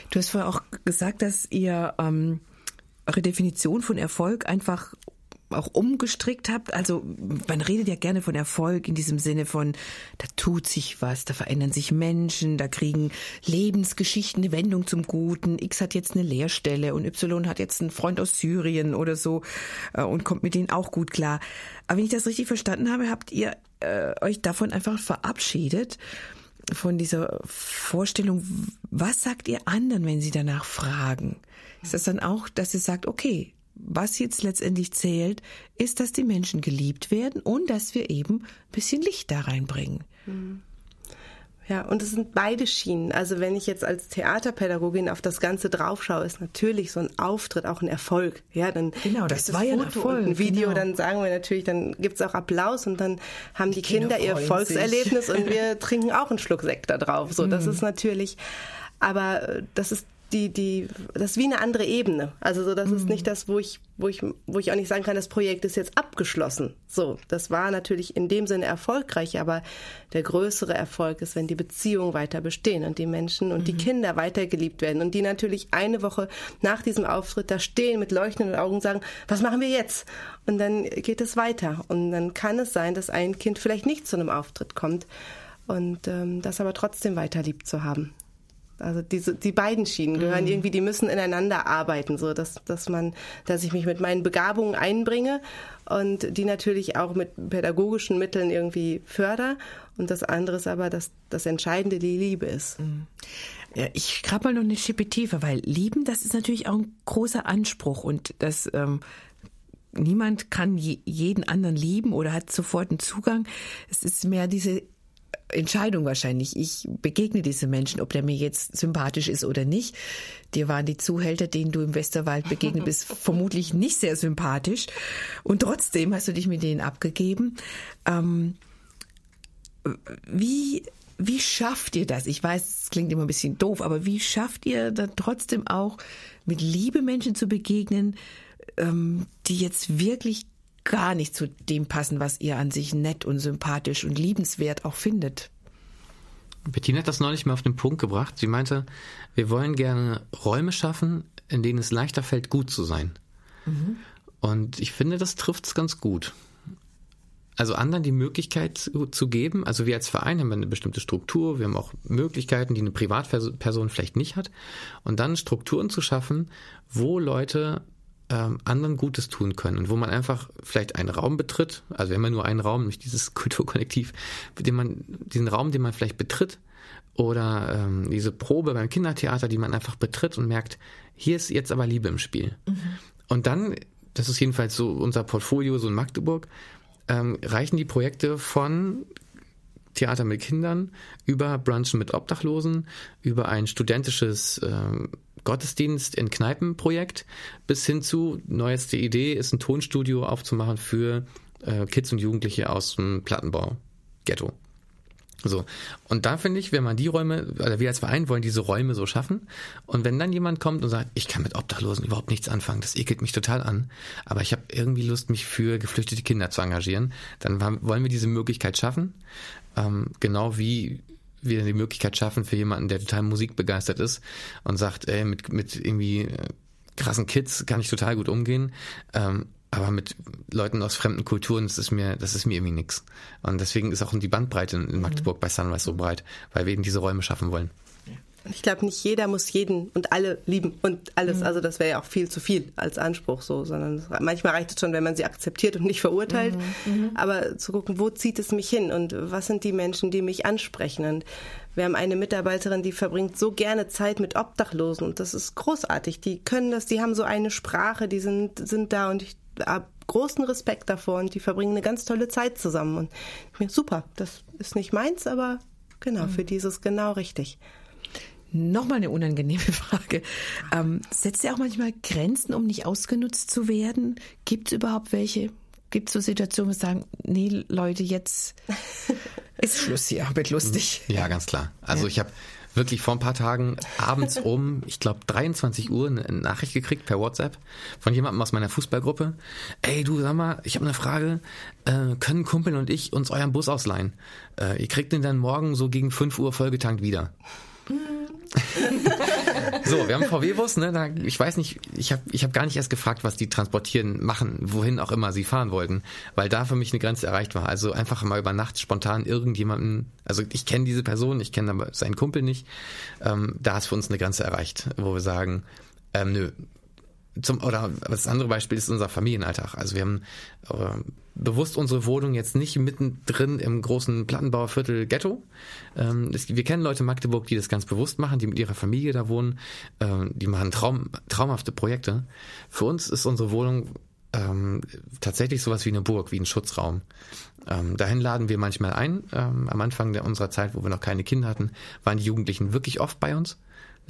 Du hast vorher auch gesagt, dass ihr ähm, eure Definition von Erfolg einfach auch umgestrickt habt. Also man redet ja gerne von Erfolg in diesem Sinne von, da tut sich was, da verändern sich Menschen, da kriegen Lebensgeschichten eine Wendung zum Guten. X hat jetzt eine Lehrstelle und Y hat jetzt einen Freund aus Syrien oder so äh, und kommt mit denen auch gut klar. Aber wenn ich das richtig verstanden habe, habt ihr äh, euch davon einfach verabschiedet von dieser Vorstellung, was sagt ihr anderen, wenn sie danach fragen? Ist das dann auch, dass ihr sagt, okay, was jetzt letztendlich zählt, ist, dass die Menschen geliebt werden und dass wir eben ein bisschen Licht da reinbringen. Mhm. Ja, und es sind beide Schienen. Also wenn ich jetzt als Theaterpädagogin auf das Ganze draufschaue, ist natürlich so ein Auftritt auch ein Erfolg. Ja, dann genau, das, das war ja ein Erfolg. ein Video, genau. dann sagen wir natürlich, dann gibt's auch Applaus und dann haben die, die Kinder, Kinder ihr Volkserlebnis und [LAUGHS] wir trinken auch einen Schluck Sekt da drauf. So, das mhm. ist natürlich, aber äh, das ist die, die, das ist wie eine andere Ebene. Also so, das mhm. ist nicht das, wo ich, wo ich, wo ich auch nicht sagen kann, das Projekt ist jetzt abgeschlossen. So, das war natürlich in dem Sinne erfolgreich, aber der größere Erfolg ist, wenn die Beziehungen weiter bestehen und die Menschen und mhm. die Kinder weiter geliebt werden und die natürlich eine Woche nach diesem Auftritt da stehen mit leuchtenden Augen und sagen, was machen wir jetzt? Und dann geht es weiter und dann kann es sein, dass ein Kind vielleicht nicht zu einem Auftritt kommt und ähm, das aber trotzdem weiter lieb zu haben. Also diese, die beiden Schienen gehören mhm. irgendwie, die müssen ineinander arbeiten, so dass, dass man, dass ich mich mit meinen Begabungen einbringe und die natürlich auch mit pädagogischen Mitteln irgendwie förder. Und das andere ist aber, dass das Entscheidende die Liebe ist. Mhm. Ja, ich grab mal noch eine Schippe tiefer, weil lieben, das ist natürlich auch ein großer Anspruch und das ähm, niemand kann je, jeden anderen lieben oder hat sofort einen Zugang. Es ist mehr diese Entscheidung wahrscheinlich. Ich begegne diese Menschen, ob der mir jetzt sympathisch ist oder nicht. Dir waren die Zuhälter, denen du im Westerwald begegnet bist, [LAUGHS] vermutlich nicht sehr sympathisch. Und trotzdem hast du dich mit denen abgegeben. Ähm, wie, wie schafft ihr das? Ich weiß, es klingt immer ein bisschen doof, aber wie schafft ihr dann trotzdem auch mit Liebe Menschen zu begegnen, ähm, die jetzt wirklich gar nicht zu dem passen, was ihr an sich nett und sympathisch und liebenswert auch findet. Bettina hat das neulich mal auf den Punkt gebracht. Sie meinte, wir wollen gerne Räume schaffen, in denen es leichter fällt, gut zu sein. Mhm. Und ich finde, das trifft es ganz gut. Also anderen die Möglichkeit zu, zu, geben. Also wir als Verein haben eine bestimmte Struktur. Wir haben auch Möglichkeiten, die eine Privatperson vielleicht nicht hat. Und dann Strukturen zu schaffen, wo Leute ähm, anderen Gutes tun können und wo man einfach vielleicht einen Raum betritt, also wir haben ja nur einen Raum, nämlich dieses [LAUGHS] Kulturkollektiv, den man, diesen Raum, den man vielleicht betritt, oder ähm, diese Probe beim Kindertheater, die man einfach betritt und merkt, hier ist jetzt aber Liebe im Spiel. Mhm. Und dann, das ist jedenfalls so unser Portfolio, so in Magdeburg, ähm, reichen die Projekte von Theater mit Kindern über Brunchen mit Obdachlosen, über ein studentisches ähm, Gottesdienst in Kneipenprojekt bis hin zu, neueste Idee ist ein Tonstudio aufzumachen für äh, Kids und Jugendliche aus dem Plattenbau, Ghetto. So. Und da finde ich, wenn man die Räume, oder wir als Verein wollen diese Räume so schaffen. Und wenn dann jemand kommt und sagt, ich kann mit Obdachlosen überhaupt nichts anfangen, das ekelt mich total an, aber ich habe irgendwie Lust, mich für geflüchtete Kinder zu engagieren, dann wollen wir diese Möglichkeit schaffen. Ähm, genau wie wir die Möglichkeit schaffen für jemanden, der total musikbegeistert ist und sagt, ey, mit, mit irgendwie äh, krassen Kids kann ich total gut umgehen. Ähm, aber mit Leuten aus fremden Kulturen, das ist mir, das ist mir irgendwie nix. Und deswegen ist auch die Bandbreite in Magdeburg mhm. bei Sunrise so breit, weil wir eben diese Räume schaffen wollen. Ich glaube, nicht jeder muss jeden und alle lieben und alles. Mhm. Also das wäre ja auch viel zu viel als Anspruch so, sondern manchmal reicht es schon, wenn man sie akzeptiert und nicht verurteilt. Mhm. mhm. Aber zu gucken, wo zieht es mich hin und was sind die Menschen, die mich ansprechen. Und wir haben eine Mitarbeiterin, die verbringt so gerne Zeit mit Obdachlosen und das ist großartig. Die können das, die haben so eine Sprache, die sind, sind da und ich habe großen Respekt davor und die verbringen eine ganz tolle Zeit zusammen. Und mir super, das ist nicht meins, aber genau, mhm. für dieses genau richtig. Nochmal eine unangenehme [LAUGHS] Frage. Ähm, setzt ihr auch manchmal Grenzen, um nicht ausgenutzt zu werden? Gibt es überhaupt welche? Gibt es so Situationen, wo wir sagen, nee, Leute, jetzt [LAUGHS] ist Schluss hier, wird lustig. Ja, ganz klar. Also ja. ich habe wirklich vor ein paar Tagen abends um, ich glaube 23 Uhr, eine Nachricht gekriegt per WhatsApp von jemandem aus meiner Fußballgruppe. Ey, du sag mal, ich habe eine Frage. Äh, können Kumpel und ich uns euren Bus ausleihen? Äh, ihr kriegt den dann morgen so gegen 5 Uhr vollgetankt wieder. [LAUGHS] so, wir haben VW-Bus, ne? Da, ich weiß nicht, ich habe ich hab gar nicht erst gefragt, was die transportieren, machen, wohin auch immer sie fahren wollten, weil da für mich eine Grenze erreicht war. Also einfach mal über Nacht spontan irgendjemanden, also ich kenne diese Person, ich kenne aber seinen Kumpel nicht, ähm, da ist für uns eine Grenze erreicht, wo wir sagen, ähm, nö, zum, oder das andere Beispiel ist unser Familienalltag. Also wir haben äh, bewusst unsere Wohnung jetzt nicht mittendrin im großen Plattenbauerviertel Ghetto. Ähm, das, wir kennen Leute in Magdeburg, die das ganz bewusst machen, die mit ihrer Familie da wohnen. Ähm, die machen traum, traumhafte Projekte. Für uns ist unsere Wohnung ähm, tatsächlich sowas wie eine Burg, wie ein Schutzraum. Ähm, dahin laden wir manchmal ein. Ähm, am Anfang der, unserer Zeit, wo wir noch keine Kinder hatten, waren die Jugendlichen wirklich oft bei uns.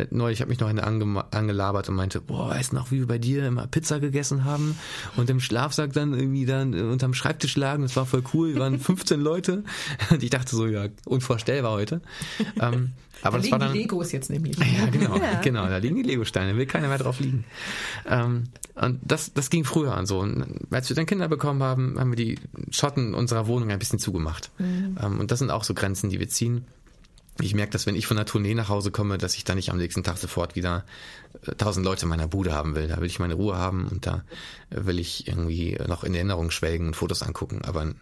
Neulich habe mich noch eine ange angelabert und meinte, boah, weißt du noch, wie wir bei dir immer Pizza gegessen haben und im Schlafsack dann irgendwie dann unterm Schreibtisch lagen. Das war voll cool. Wir waren [LAUGHS] 15 Leute. Und ich dachte so, ja, unvorstellbar heute. Ähm, aber da das liegen war dann, die Legos jetzt nämlich. Ja, [LAUGHS] genau, ja. genau. Da liegen die Lego-Steine. Will keiner mehr drauf liegen. Ähm, und das, das ging früher an so. Und als wir dann Kinder bekommen haben, haben wir die Schotten unserer Wohnung ein bisschen zugemacht. Mhm. Ähm, und das sind auch so Grenzen, die wir ziehen ich merke, dass wenn ich von der Tournee nach Hause komme, dass ich dann nicht am nächsten Tag sofort wieder äh, tausend Leute in meiner Bude haben will. Da will ich meine Ruhe haben und da will ich irgendwie noch in Erinnerung schwelgen und Fotos angucken, aber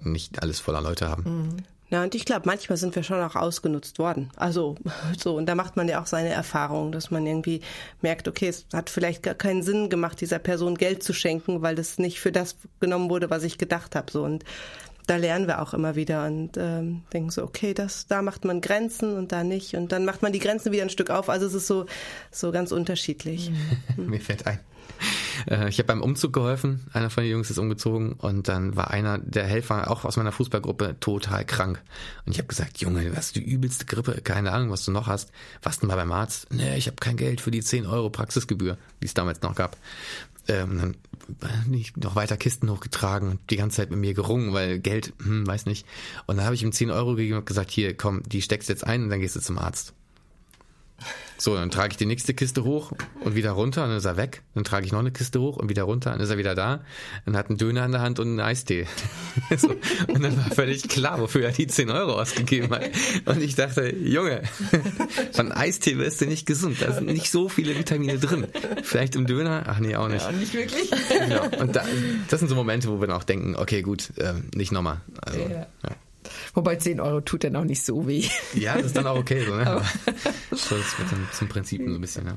nicht alles voller Leute haben. Mhm. Ja, und ich glaube, manchmal sind wir schon auch ausgenutzt worden. Also [LAUGHS] so, und da macht man ja auch seine Erfahrung, dass man irgendwie merkt, okay, es hat vielleicht gar keinen Sinn gemacht, dieser Person Geld zu schenken, weil das nicht für das genommen wurde, was ich gedacht habe. So und da lernen wir auch immer wieder und ähm, denken so, okay, das, da macht man Grenzen und da nicht. Und dann macht man die Grenzen wieder ein Stück auf. Also es ist so, so ganz unterschiedlich. [LAUGHS] Mir fällt ein. Äh, ich habe beim Umzug geholfen, einer von den Jungs ist umgezogen und dann war einer der Helfer, auch aus meiner Fußballgruppe, total krank. Und ich habe gesagt, Junge, du hast die übelste Grippe, keine Ahnung, was du noch hast. Warst du mal beim Arzt? Nee, ich habe kein Geld für die 10 Euro Praxisgebühr, die es damals noch gab. Ähm, noch weiter Kisten hochgetragen und die ganze Zeit mit mir gerungen, weil Geld, hm, weiß nicht. Und dann habe ich ihm 10 Euro gegeben und gesagt, hier, komm, die steckst jetzt ein und dann gehst du zum Arzt. So, dann trage ich die nächste Kiste hoch und wieder runter und dann ist er weg. Dann trage ich noch eine Kiste hoch und wieder runter und dann ist er wieder da. Dann hat einen Döner in der Hand und einen Eistee. [LAUGHS] so. Und dann war völlig klar, wofür er die 10 Euro ausgegeben hat. Und ich dachte, Junge, [LAUGHS] von Eistee wirst du nicht gesund. Da sind nicht so viele Vitamine drin. Vielleicht im Döner? Ach nee, auch nicht. Ja, nicht wirklich. Genau. Und da, das sind so Momente, wo wir dann auch denken, okay, gut, äh, nicht nochmal. Also, ja. ja. Wobei 10 Euro tut dann auch nicht so weh. Ja, das ist dann auch okay so, ne? Aber [LAUGHS] das wird dann zum Prinzip so ein bisschen, ja.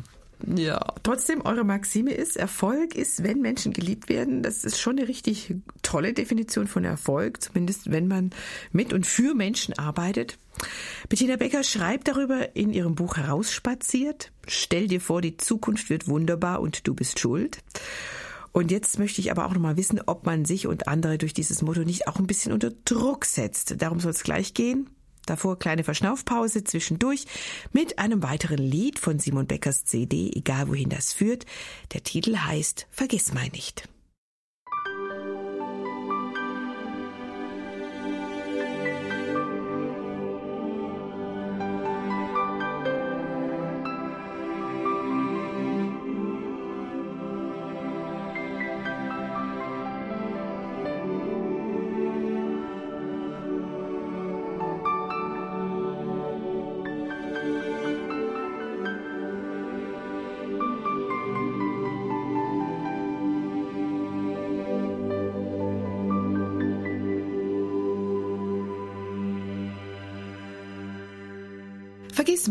Ja, trotzdem, eure Maxime ist, Erfolg ist, wenn Menschen geliebt werden. Das ist schon eine richtig tolle Definition von Erfolg, zumindest wenn man mit und für Menschen arbeitet. Bettina Becker schreibt darüber in ihrem Buch Herausspaziert. Stell dir vor, die Zukunft wird wunderbar und du bist schuld. Und jetzt möchte ich aber auch noch mal wissen, ob man sich und andere durch dieses Motto nicht auch ein bisschen unter Druck setzt. Darum soll es gleich gehen. Davor kleine Verschnaufpause zwischendurch mit einem weiteren Lied von Simon Beckers CD, egal wohin das führt. Der Titel heißt Vergiss mal nicht.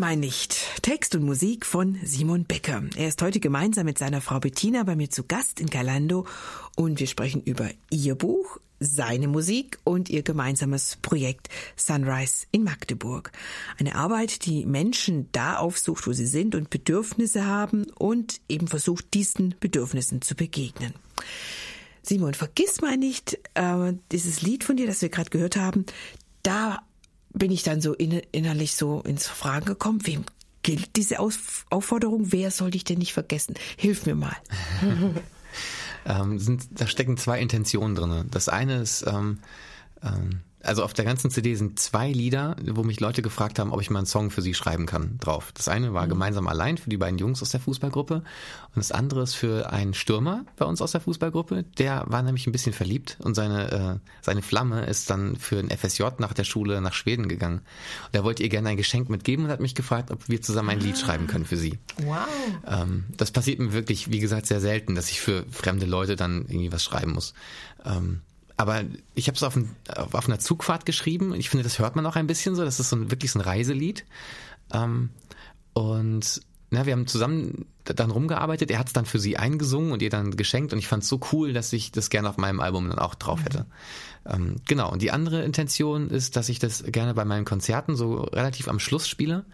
Mein nicht. Text und Musik von Simon Becker. Er ist heute gemeinsam mit seiner Frau Bettina bei mir zu Gast in Calando und wir sprechen über ihr Buch, seine Musik und ihr gemeinsames Projekt Sunrise in Magdeburg. Eine Arbeit, die Menschen da aufsucht, wo sie sind und Bedürfnisse haben und eben versucht, diesen Bedürfnissen zu begegnen. Simon, vergiss mal nicht, äh, dieses Lied von dir, das wir gerade gehört haben, da bin ich dann so innerlich so ins Fragen gekommen, wem gilt diese Aufforderung? Wer soll dich denn nicht vergessen? Hilf mir mal. [LAUGHS] ähm, sind, da stecken zwei Intentionen drin. Das eine ist, ähm, ähm, also auf der ganzen CD sind zwei Lieder, wo mich Leute gefragt haben, ob ich mal einen Song für sie schreiben kann, drauf. Das eine war mhm. gemeinsam allein für die beiden Jungs aus der Fußballgruppe und das andere ist für einen Stürmer bei uns aus der Fußballgruppe. Der war nämlich ein bisschen verliebt und seine, äh, seine Flamme ist dann für ein FSJ nach der Schule nach Schweden gegangen. Und er wollte ihr gerne ein Geschenk mitgeben und hat mich gefragt, ob wir zusammen ein Lied schreiben können für sie. Wow. Ähm, das passiert mir wirklich, wie gesagt, sehr selten, dass ich für fremde Leute dann irgendwie was schreiben muss. Ähm, aber ich habe es auf, auf, einer Zugfahrt geschrieben. Ich finde, das hört man auch ein bisschen so. Das ist so ein, wirklich so ein Reiselied. Ähm, und na, wir haben zusammen dann rumgearbeitet. Er hat es dann für sie eingesungen und ihr dann geschenkt. Und ich fand es so cool, dass ich das gerne auf meinem Album dann auch drauf hätte. Mhm. Ähm, genau. Und die andere Intention ist, dass ich das gerne bei meinen Konzerten so relativ am Schluss spiele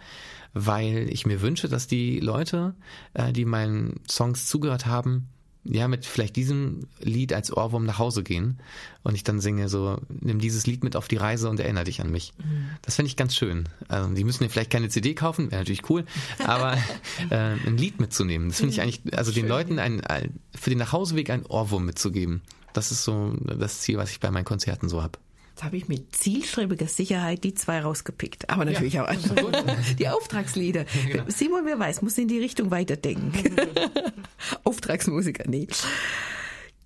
weil ich mir wünsche, dass die Leute, äh, die meinen Songs zugehört haben, ja, mit vielleicht diesem Lied als Ohrwurm nach Hause gehen und ich dann singe so, nimm dieses Lied mit auf die Reise und erinnere dich an mich. Mhm. Das finde ich ganz schön. Also, die müssen ja vielleicht keine CD kaufen, wäre natürlich cool, [LAUGHS] aber äh, ein Lied mitzunehmen, das finde ich mhm. eigentlich, also schön. den Leuten ein, ein, für den Nachhauseweg ein Ohrwurm mitzugeben. Das ist so das Ziel, was ich bei meinen Konzerten so habe. Jetzt habe ich mit zielstrebiger Sicherheit die zwei rausgepickt. Aber natürlich ja, auch andere. [LAUGHS] Die Auftragslieder. [LAUGHS] Genau. Simon, wer weiß, muss in die Richtung weiterdenken. [LAUGHS] Auftragsmusiker, nee.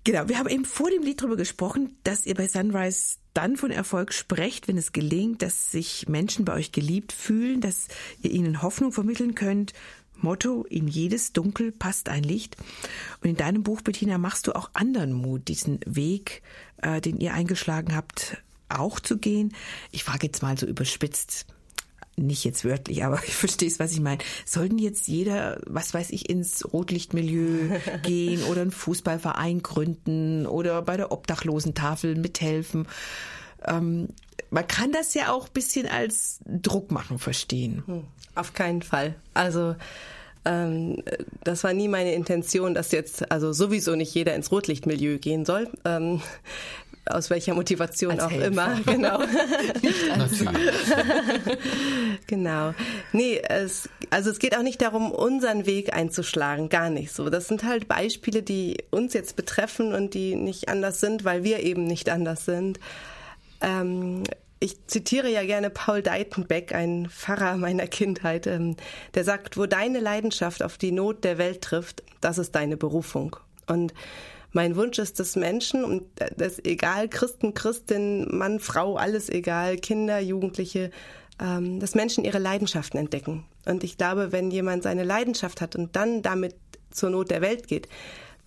Genau, wir haben eben vor dem Lied darüber gesprochen, dass ihr bei Sunrise dann von Erfolg sprecht, wenn es gelingt, dass sich Menschen bei euch geliebt fühlen, dass ihr ihnen Hoffnung vermitteln könnt. Motto, in jedes Dunkel passt ein Licht. Und in deinem Buch, Bettina, machst du auch anderen Mut, diesen Weg, äh, den ihr eingeschlagen habt, auch zu gehen. Ich frage jetzt mal so überspitzt, nicht jetzt wörtlich, aber [LAUGHS] ich verstehe es, was ich meine. Sollten jetzt jeder, was weiß ich, ins Rotlichtmilieu [LAUGHS] gehen oder einen Fußballverein gründen oder bei der Obdachlosentafel mithelfen? Ähm, man kann das ja auch ein bisschen als Druck machen verstehen. Hm, auf keinen Fall. Also ähm, das war nie meine Intention, dass jetzt also sowieso nicht jeder ins Rotlichtmilieu gehen soll. Ähm, aus welcher Motivation als auch Helfer. immer. [LAUGHS] Genau. genau. Nee, es, also es geht auch nicht darum, unseren Weg einzuschlagen, gar nicht so. Das sind halt Beispiele, die uns jetzt betreffen und die nicht anders sind, weil wir eben nicht anders sind. Ähm, ich zitiere ja gerne Paul Deitenbeck, ein Pfarrer meiner Kindheit, ähm, der sagt, wo deine Leidenschaft auf die Not der Welt trifft, das ist deine Berufung. Und mein Wunsch ist, dass Menschen, und das egal, Christen, Christin, Mann, Frau, alles egal, Kinder, Jugendliche, ähm, dass Menschen ihre Leidenschaften entdecken. Und ich glaube, wenn jemand seine Leidenschaft hat und dann damit zur Not der Welt geht,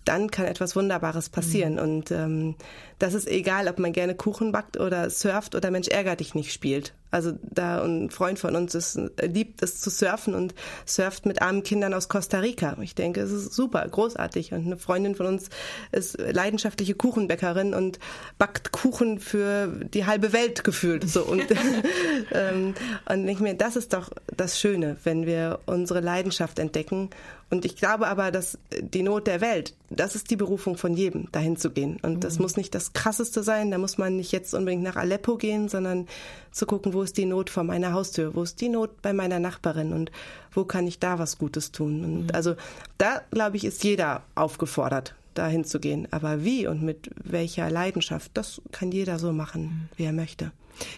dann kann etwas Wunderbares passieren. Mhm. Und ähm, das ist egal, ob man gerne Kuchen backt oder surft oder Mensch ärger dich nicht spielt. Also da ein Freund von uns ist, liebt es zu surfen und surft mit armen Kindern aus Costa Rica. Ich denke, es ist super, großartig. Und eine Freundin von uns ist leidenschaftliche Kuchenbäckerin und backt Kuchen für die halbe Welt gefühlt. So und [LAUGHS] [LAUGHS] ähm, und ich mir, das ist doch das Schöne, wenn wir unsere Leidenschaft entdecken. Und ich glaube aber, dass die Not der Welt, das ist die Berufung von jedem, dahin zu gehen. Und mhm. das muss nicht das Krasseste sein. Da muss man nicht jetzt unbedingt nach Aleppo gehen, sondern zu gucken, wo ist die Not vor meiner Haustür, wo ist die Not bei meiner Nachbarin und wo kann ich da was Gutes tun. Und mhm. also da, glaube ich, ist jeder aufgefordert, dahin zu gehen. Aber wie und mit welcher Leidenschaft, das kann jeder so machen, mhm. wie er möchte.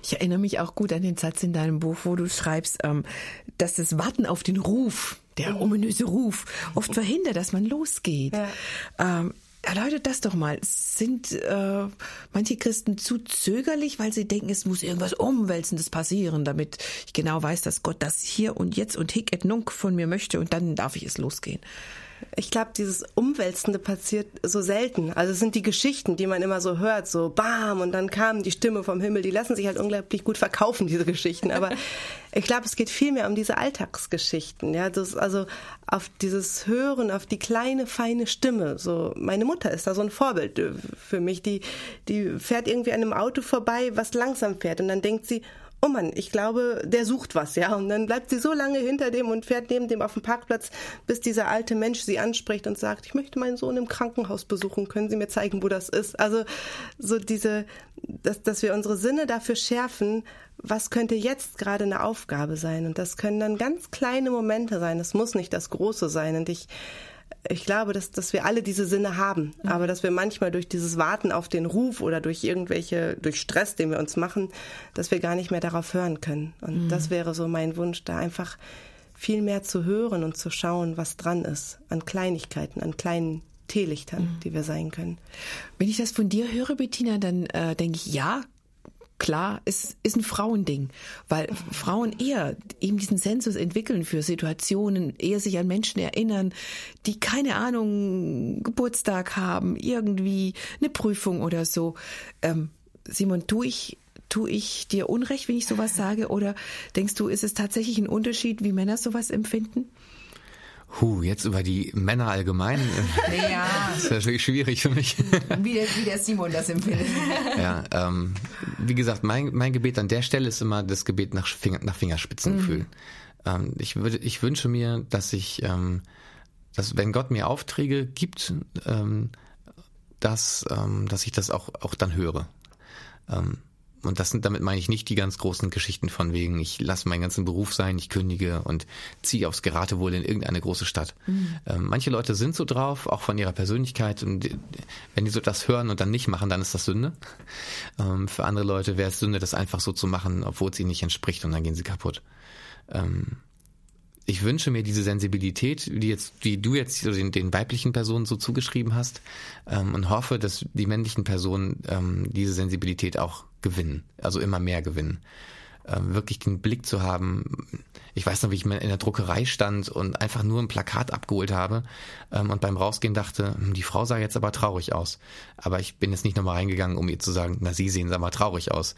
Ich erinnere mich auch gut an den Satz in deinem Buch, wo du schreibst, ähm, dass das Warten auf den Ruf, der mhm. ominöse Ruf, oft verhindert, dass man losgeht. Ja. Erläutert das doch mal. Sind äh, manche Christen zu zögerlich, weil sie denken, es muss irgendwas Umwälzendes passieren, damit ich genau weiß, dass Gott das hier und jetzt und hic et nunc von mir möchte und dann darf ich es losgehen? Ich glaube, dieses Umwälzende passiert so selten. Also es sind die Geschichten, die man immer so hört, so bam und dann kam die Stimme vom Himmel. Die lassen sich halt unglaublich gut verkaufen, diese Geschichten. Aber [LAUGHS] ich glaube, es geht viel mehr um diese Alltagsgeschichten. Ja, das, also auf dieses Hören, auf die kleine, feine Stimme. So, meine Mutter ist da so ein Vorbild äh, für mich. Die, die fährt irgendwie an einem Auto vorbei, was langsam fährt. Und dann denkt sie, oh Mann, ich glaube, der sucht was, ja. Und dann bleibt sie so lange hinter dem und fährt neben dem auf dem Parkplatz, bis dieser alte Mensch sie anspricht und sagt, ich möchte meinen Sohn im Krankenhaus besuchen, können Sie mir zeigen, wo das ist? Also so diese, dass, dass wir unsere Sinne dafür schärfen, was könnte jetzt gerade eine Aufgabe sein? Und das können dann ganz kleine Momente sein. Es muss nicht das Große sein. Und ich ich glaube, dass, dass wir alle diese Sinne haben, mhm. aber dass wir manchmal durch dieses Warten auf den Ruf oder durch irgendwelche, durch Stress, den wir uns machen, dass wir gar nicht mehr darauf hören können. Und mhm. das wäre so mein Wunsch, da einfach viel mehr zu hören und zu schauen, was dran ist, an Kleinigkeiten, an kleinen Teelichtern, mhm. die wir sein können. Wenn ich das von dir höre, Bettina, dann äh, denke ich, ja, klar, es ist ein Frauending, weil Frauen eher eben diesen Sensus entwickeln für Situationen, eher sich an Menschen erinnern, die keine Ahnung, Geburtstag haben, irgendwie eine Prüfung oder so. Ähm, Simon, tu ich tu ich dir Unrecht, wenn ich sowas sage, oder denkst du, ist es tatsächlich ein Unterschied, wie Männer sowas empfinden? Huh, jetzt über die Männer allgemein. [LAUGHS] Ja. Das ist natürlich schwierig für mich. Wie der, wie der Simon das empfindet. Ja, ähm, wie gesagt, mein, mein Gebet an der Stelle ist immer das Gebet nach, Finger, nach Fingerspitzengefühl. Mhm. Ähm, ich, würde, ich wünsche mir, dass ich, ähm, dass wenn Gott mir Aufträge gibt, ähm, dass, ähm, dass ich das auch, auch dann höre. Ähm, und das sind, damit meine ich nicht die ganz großen Geschichten von wegen, ich lasse meinen ganzen Beruf sein, ich kündige und ziehe aufs Geratewohl in irgendeine große Stadt. Mhm. Ähm, manche Leute sind so drauf, auch von ihrer Persönlichkeit. Und wenn die so das hören und dann nicht machen, dann ist das Sünde. Ähm, für andere Leute wäre es Sünde, das einfach so zu machen, obwohl es ihnen nicht entspricht und dann gehen sie kaputt. Ähm, ich wünsche mir diese Sensibilität, die jetzt, die du jetzt den, den weiblichen Personen so zugeschrieben hast, und hoffe, dass die männlichen Personen diese Sensibilität auch gewinnen, also immer mehr gewinnen. Ähm, wirklich den Blick zu haben. Ich weiß noch, wie ich in der Druckerei stand und einfach nur ein Plakat abgeholt habe ähm, und beim Rausgehen dachte, hm, die Frau sah jetzt aber traurig aus. Aber ich bin jetzt nicht nochmal reingegangen, um ihr zu sagen, na, sie sehen aber traurig aus.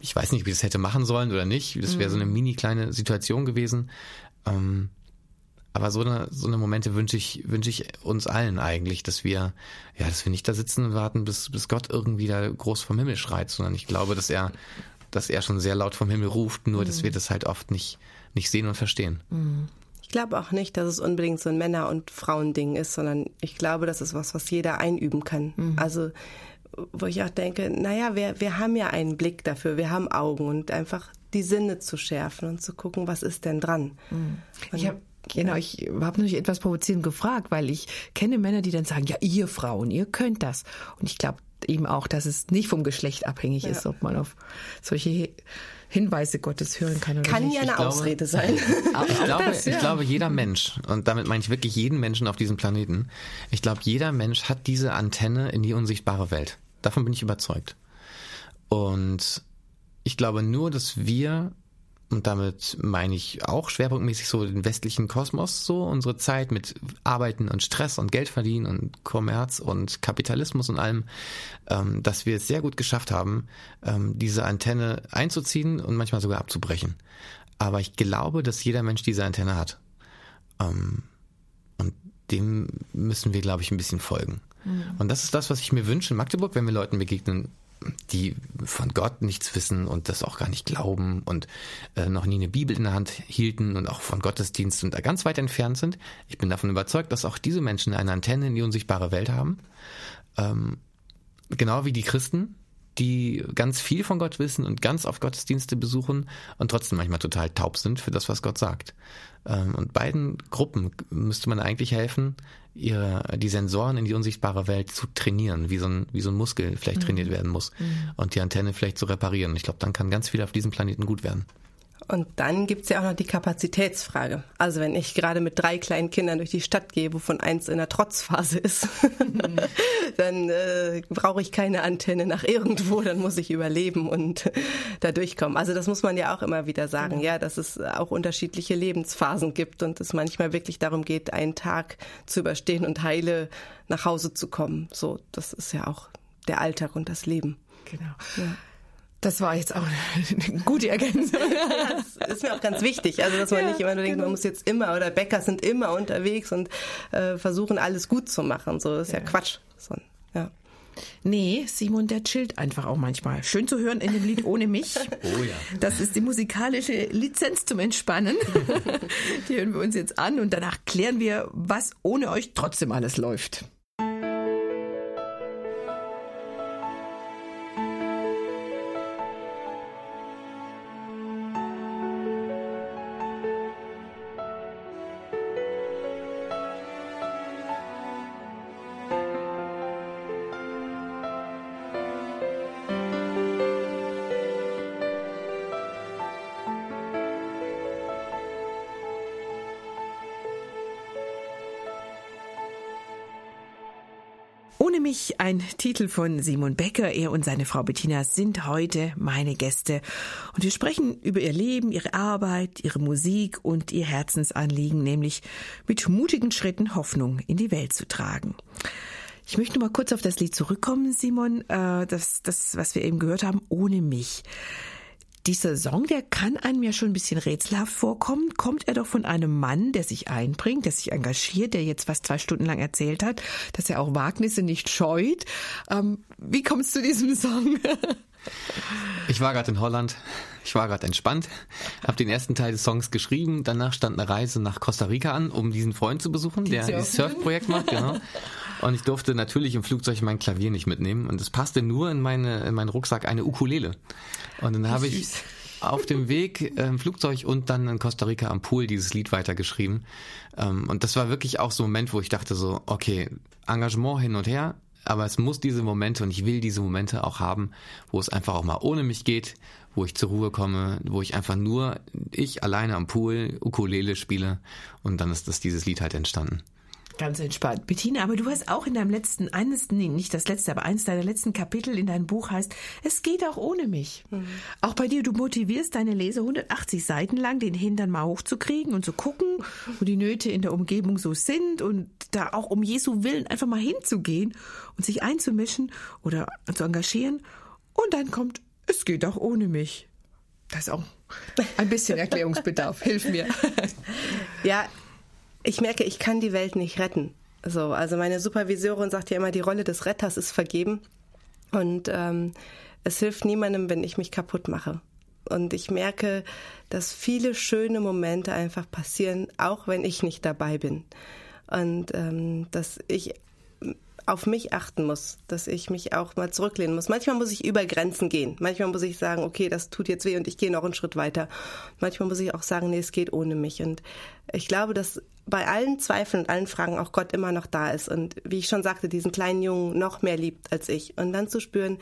Ich weiß nicht, wie ich das hätte machen sollen oder nicht. Das wäre so eine mhm. mini kleine Situation gewesen. Ähm, aber so eine, so eine Momente wünsche ich, wünsche ich uns allen eigentlich, dass wir, ja, dass wir nicht da sitzen und warten, bis, bis Gott irgendwie da groß vom Himmel schreit, sondern ich glaube, dass er, dass er schon sehr laut vom Himmel ruft, nur mhm. dass wir das halt oft nicht, nicht sehen und verstehen. Mhm. Ich glaube auch nicht, dass es unbedingt so ein Männer- und Frauending ist, sondern ich glaube, das ist was, was jeder einüben kann. Mhm. Also, wo ich auch denke, naja, wir, wir haben ja einen Blick dafür, wir haben Augen und einfach die Sinne zu schärfen und zu gucken, was ist denn dran. Mhm. Ich habe Genau, ich habe natürlich etwas provozierend gefragt, weil ich kenne Männer, die dann sagen, ja, ihr Frauen, ihr könnt das. Und ich glaube eben auch, dass es nicht vom Geschlecht abhängig ja. ist, ob man auf solche Hinweise Gottes hören kann oder kann nicht. ja eine glaube, Ausrede sein. [LAUGHS] ich, glaube, das, ja. ich glaube, jeder Mensch, und damit meine ich wirklich jeden Menschen auf diesem Planeten, ich glaube, jeder Mensch hat diese Antenne in die unsichtbare Welt. Davon bin ich überzeugt. Und ich glaube nur, dass wir, und damit meine ich auch schwerpunktmäßig so den westlichen Kosmos, so unsere Zeit mit Arbeiten und Stress und Geld verdienen und Kommerz und Kapitalismus und allem, ähm, dass wir es sehr gut geschafft haben, ähm, diese Antenne einzuziehen und manchmal sogar abzubrechen. Aber ich glaube, dass jeder Mensch diese Antenne hat. Ähm, und dem müssen wir, glaube ich, ein bisschen folgen. Mhm. Und das ist das, was ich mir wünsche in Magdeburg, wenn wir Leuten begegnen, die von Gott nichts wissen und das auch gar nicht glauben und äh, noch nie eine Bibel in der Hand hielten und auch von Gottesdienst und da ganz weit entfernt sind. Ich bin davon überzeugt, dass auch diese Menschen eine Antenne in die unsichtbare Welt haben. Ähm, genau wie die Christen, die ganz viel von Gott wissen und ganz auf Gottesdienste besuchen und trotzdem manchmal total taub sind für das, was Gott sagt. Ähm, und beiden Gruppen müsste man eigentlich helfen, ihre, die Sensoren in die unsichtbare Welt zu trainieren, wie so ein, wie so ein Muskel vielleicht mhm. trainiert werden muss mhm. und die Antenne vielleicht zu reparieren. Ich glaube, dann kann ganz viel auf diesem Planeten gut werden. Und dann gibt's ja auch noch die Kapazitätsfrage. Also wenn ich gerade mit drei kleinen Kindern durch die Stadt gehe, wovon eins in der Trotzphase ist, [LAUGHS] dann äh, brauche ich keine Antenne nach irgendwo, dann muss ich überleben und [LAUGHS] da durchkommen. Also das muss man ja auch immer wieder sagen, ja, dass es auch unterschiedliche Lebensphasen gibt und es manchmal wirklich darum geht, einen Tag zu überstehen und heile nach Hause zu kommen. So, das ist ja auch der Alltag und das Leben. Genau. Ja. Das war jetzt auch eine gute Ergänzung. [LAUGHS] Ja, das ist mir auch ganz wichtig. Also, dass man ja, nicht immer nur denkt, genau. man muss jetzt immer oder Bäcker sind immer unterwegs und äh, versuchen, alles gut zu machen. So, das ist ja, ja Quatsch. So, ja. Nee, Simon, der chillt einfach auch manchmal. Schön zu hören in dem Lied Ohne mich. Oh ja. Das ist die musikalische Lizenz zum Entspannen. [LAUGHS] die hören wir uns jetzt an und danach klären wir, was ohne euch trotzdem alles läuft. Mich ein Titel von Simon Becker. Er und seine Frau Bettina sind heute meine Gäste. Und wir sprechen über ihr Leben, ihre Arbeit, ihre Musik und ihr Herzensanliegen, nämlich mit mutigen Schritten Hoffnung in die Welt zu tragen. Ich möchte mal kurz auf das Lied zurückkommen, Simon. Äh, das, das, was wir eben gehört haben, ohne mich dieser Song, der kann einem ja schon ein bisschen rätselhaft vorkommen. Kommt er doch von einem Mann, der sich einbringt, der sich engagiert, der jetzt fast zwei Stunden lang erzählt hat, dass er auch Wagnisse nicht scheut. Ähm, wie kommst du zu diesem Song? [LAUGHS] ich war gerade in Holland, ich war gerade entspannt, habe den ersten Teil des Songs geschrieben, danach stand eine Reise nach Costa Rica an, um diesen Freund zu besuchen, der dieses Surfprojekt macht, genau. [LAUGHS] Und ich durfte natürlich im Flugzeug mein Klavier nicht mitnehmen. Und es passte nur in, meine, in meinen Rucksack eine Ukulele. Und dann habe ich auf dem Weg im Flugzeug und dann in Costa Rica am Pool dieses Lied weitergeschrieben. Ähm, und das war wirklich auch so ein Moment, wo ich dachte so, okay, Engagement hin und her, aber es muss diese Momente und ich will diese Momente auch haben, wo es einfach auch mal ohne mich geht, wo ich zur Ruhe komme, wo ich einfach nur ich alleine am Pool Ukulele spiele und dann ist das dieses Lied halt entstanden. Ganz entspannt. Bettina, aber du hast auch in deinem letzten, eines, nee, nicht das letzte, aber eines deiner letzten Kapitel in deinem Buch heißt, es geht auch ohne mich. Mhm. Auch bei dir, du motivierst deine Leser 180 Seiten lang, den Hintern mal hochzukriegen und zu gucken, wo die Nöte in der Umgebung so sind und da auch um Jesu Willen einfach mal hinzugehen und sich einzumischen oder zu engagieren. Und dann kommt, es geht auch ohne mich. Das ist auch ein bisschen [LAUGHS] Erklärungsbedarf. Hilf mir. Ja, ich merke, ich kann die Welt nicht retten. So, also meine Supervisorin sagt ja immer, die Rolle des Retters ist vergeben. Und ähm, es hilft niemandem, wenn ich mich kaputt mache. Und ich merke, dass viele schöne Momente einfach passieren, auch wenn ich nicht dabei bin. Und ähm, dass ich auf mich achten muss, dass ich mich auch mal zurücklehnen muss. Manchmal muss ich über Grenzen gehen. Manchmal muss ich sagen, okay, das tut jetzt weh und ich gehe noch einen Schritt weiter. Manchmal muss ich auch sagen, nee, es geht ohne mich. Und ich glaube, dass bei allen Zweifeln und allen Fragen auch Gott immer noch da ist und wie ich schon sagte, diesen kleinen Jungen noch mehr liebt als ich. Und dann zu spüren,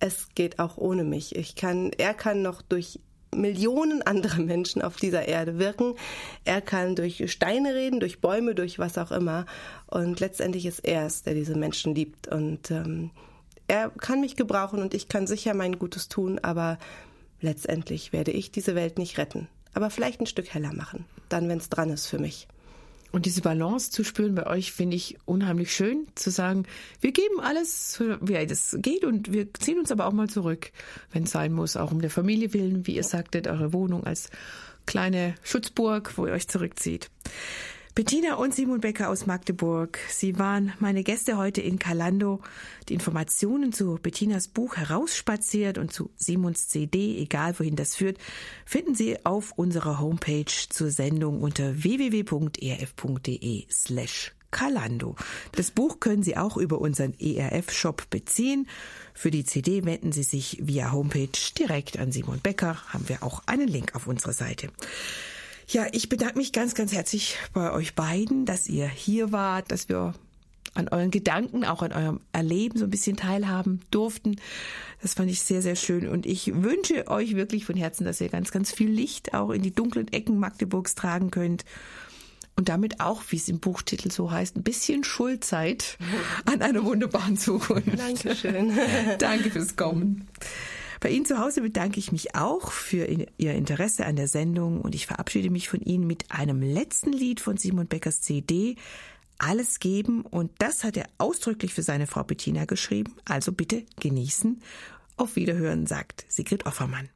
es geht auch ohne mich. Ich kann, er kann noch durch Millionen andere Menschen auf dieser Erde wirken. Er kann durch Steine reden, durch Bäume, durch was auch immer. Und letztendlich ist er es, der diese Menschen liebt. Und ähm, er kann mich gebrauchen und ich kann sicher mein Gutes tun, aber letztendlich werde ich diese Welt nicht retten. Aber vielleicht ein Stück heller machen, dann, wenn es dran ist für mich. Und diese Balance zu spüren bei euch finde ich unheimlich schön, zu sagen, wir geben alles, wie es geht und wir ziehen uns aber auch mal zurück, wenn es sein muss, auch um der Familie willen, wie ihr sagtet, eure Wohnung als kleine Schutzburg, wo ihr euch zurückzieht. Bettina und Simon Becker aus Magdeburg. Sie waren meine Gäste heute in Kalando. Die Informationen zu Bettinas Buch herausspaziert und zu Simons CD, egal wohin das führt, finden Sie auf unserer Homepage zur Sendung unter www.erf.de slash Kalando. Das Buch können Sie auch über unseren ERF-Shop beziehen. Für die CD wenden Sie sich via Homepage direkt an Simon Becker. Haben wir auch einen Link auf unserer Seite. Ja, ich bedanke mich ganz, ganz herzlich bei euch beiden, dass ihr hier wart, dass wir an euren Gedanken, auch an eurem Erleben so ein bisschen teilhaben durften. Das fand ich sehr, sehr schön. Und ich wünsche euch wirklich von Herzen, dass ihr ganz, ganz viel Licht auch in die dunklen Ecken Magdeburgs tragen könnt. Und damit auch, wie es im Buchtitel so heißt, ein bisschen Schulzeit an einer wunderbaren Zukunft. Dankeschön. [LAUGHS] Danke fürs Kommen. Bei Ihnen zu Hause bedanke ich mich auch für Ihr Interesse an der Sendung und ich verabschiede mich von Ihnen mit einem letzten Lied von Simon Beckers CD, Alles geben und das hat er ausdrücklich für seine Frau Bettina geschrieben, also bitte genießen. Auf Wiederhören sagt Sigrid Offermann.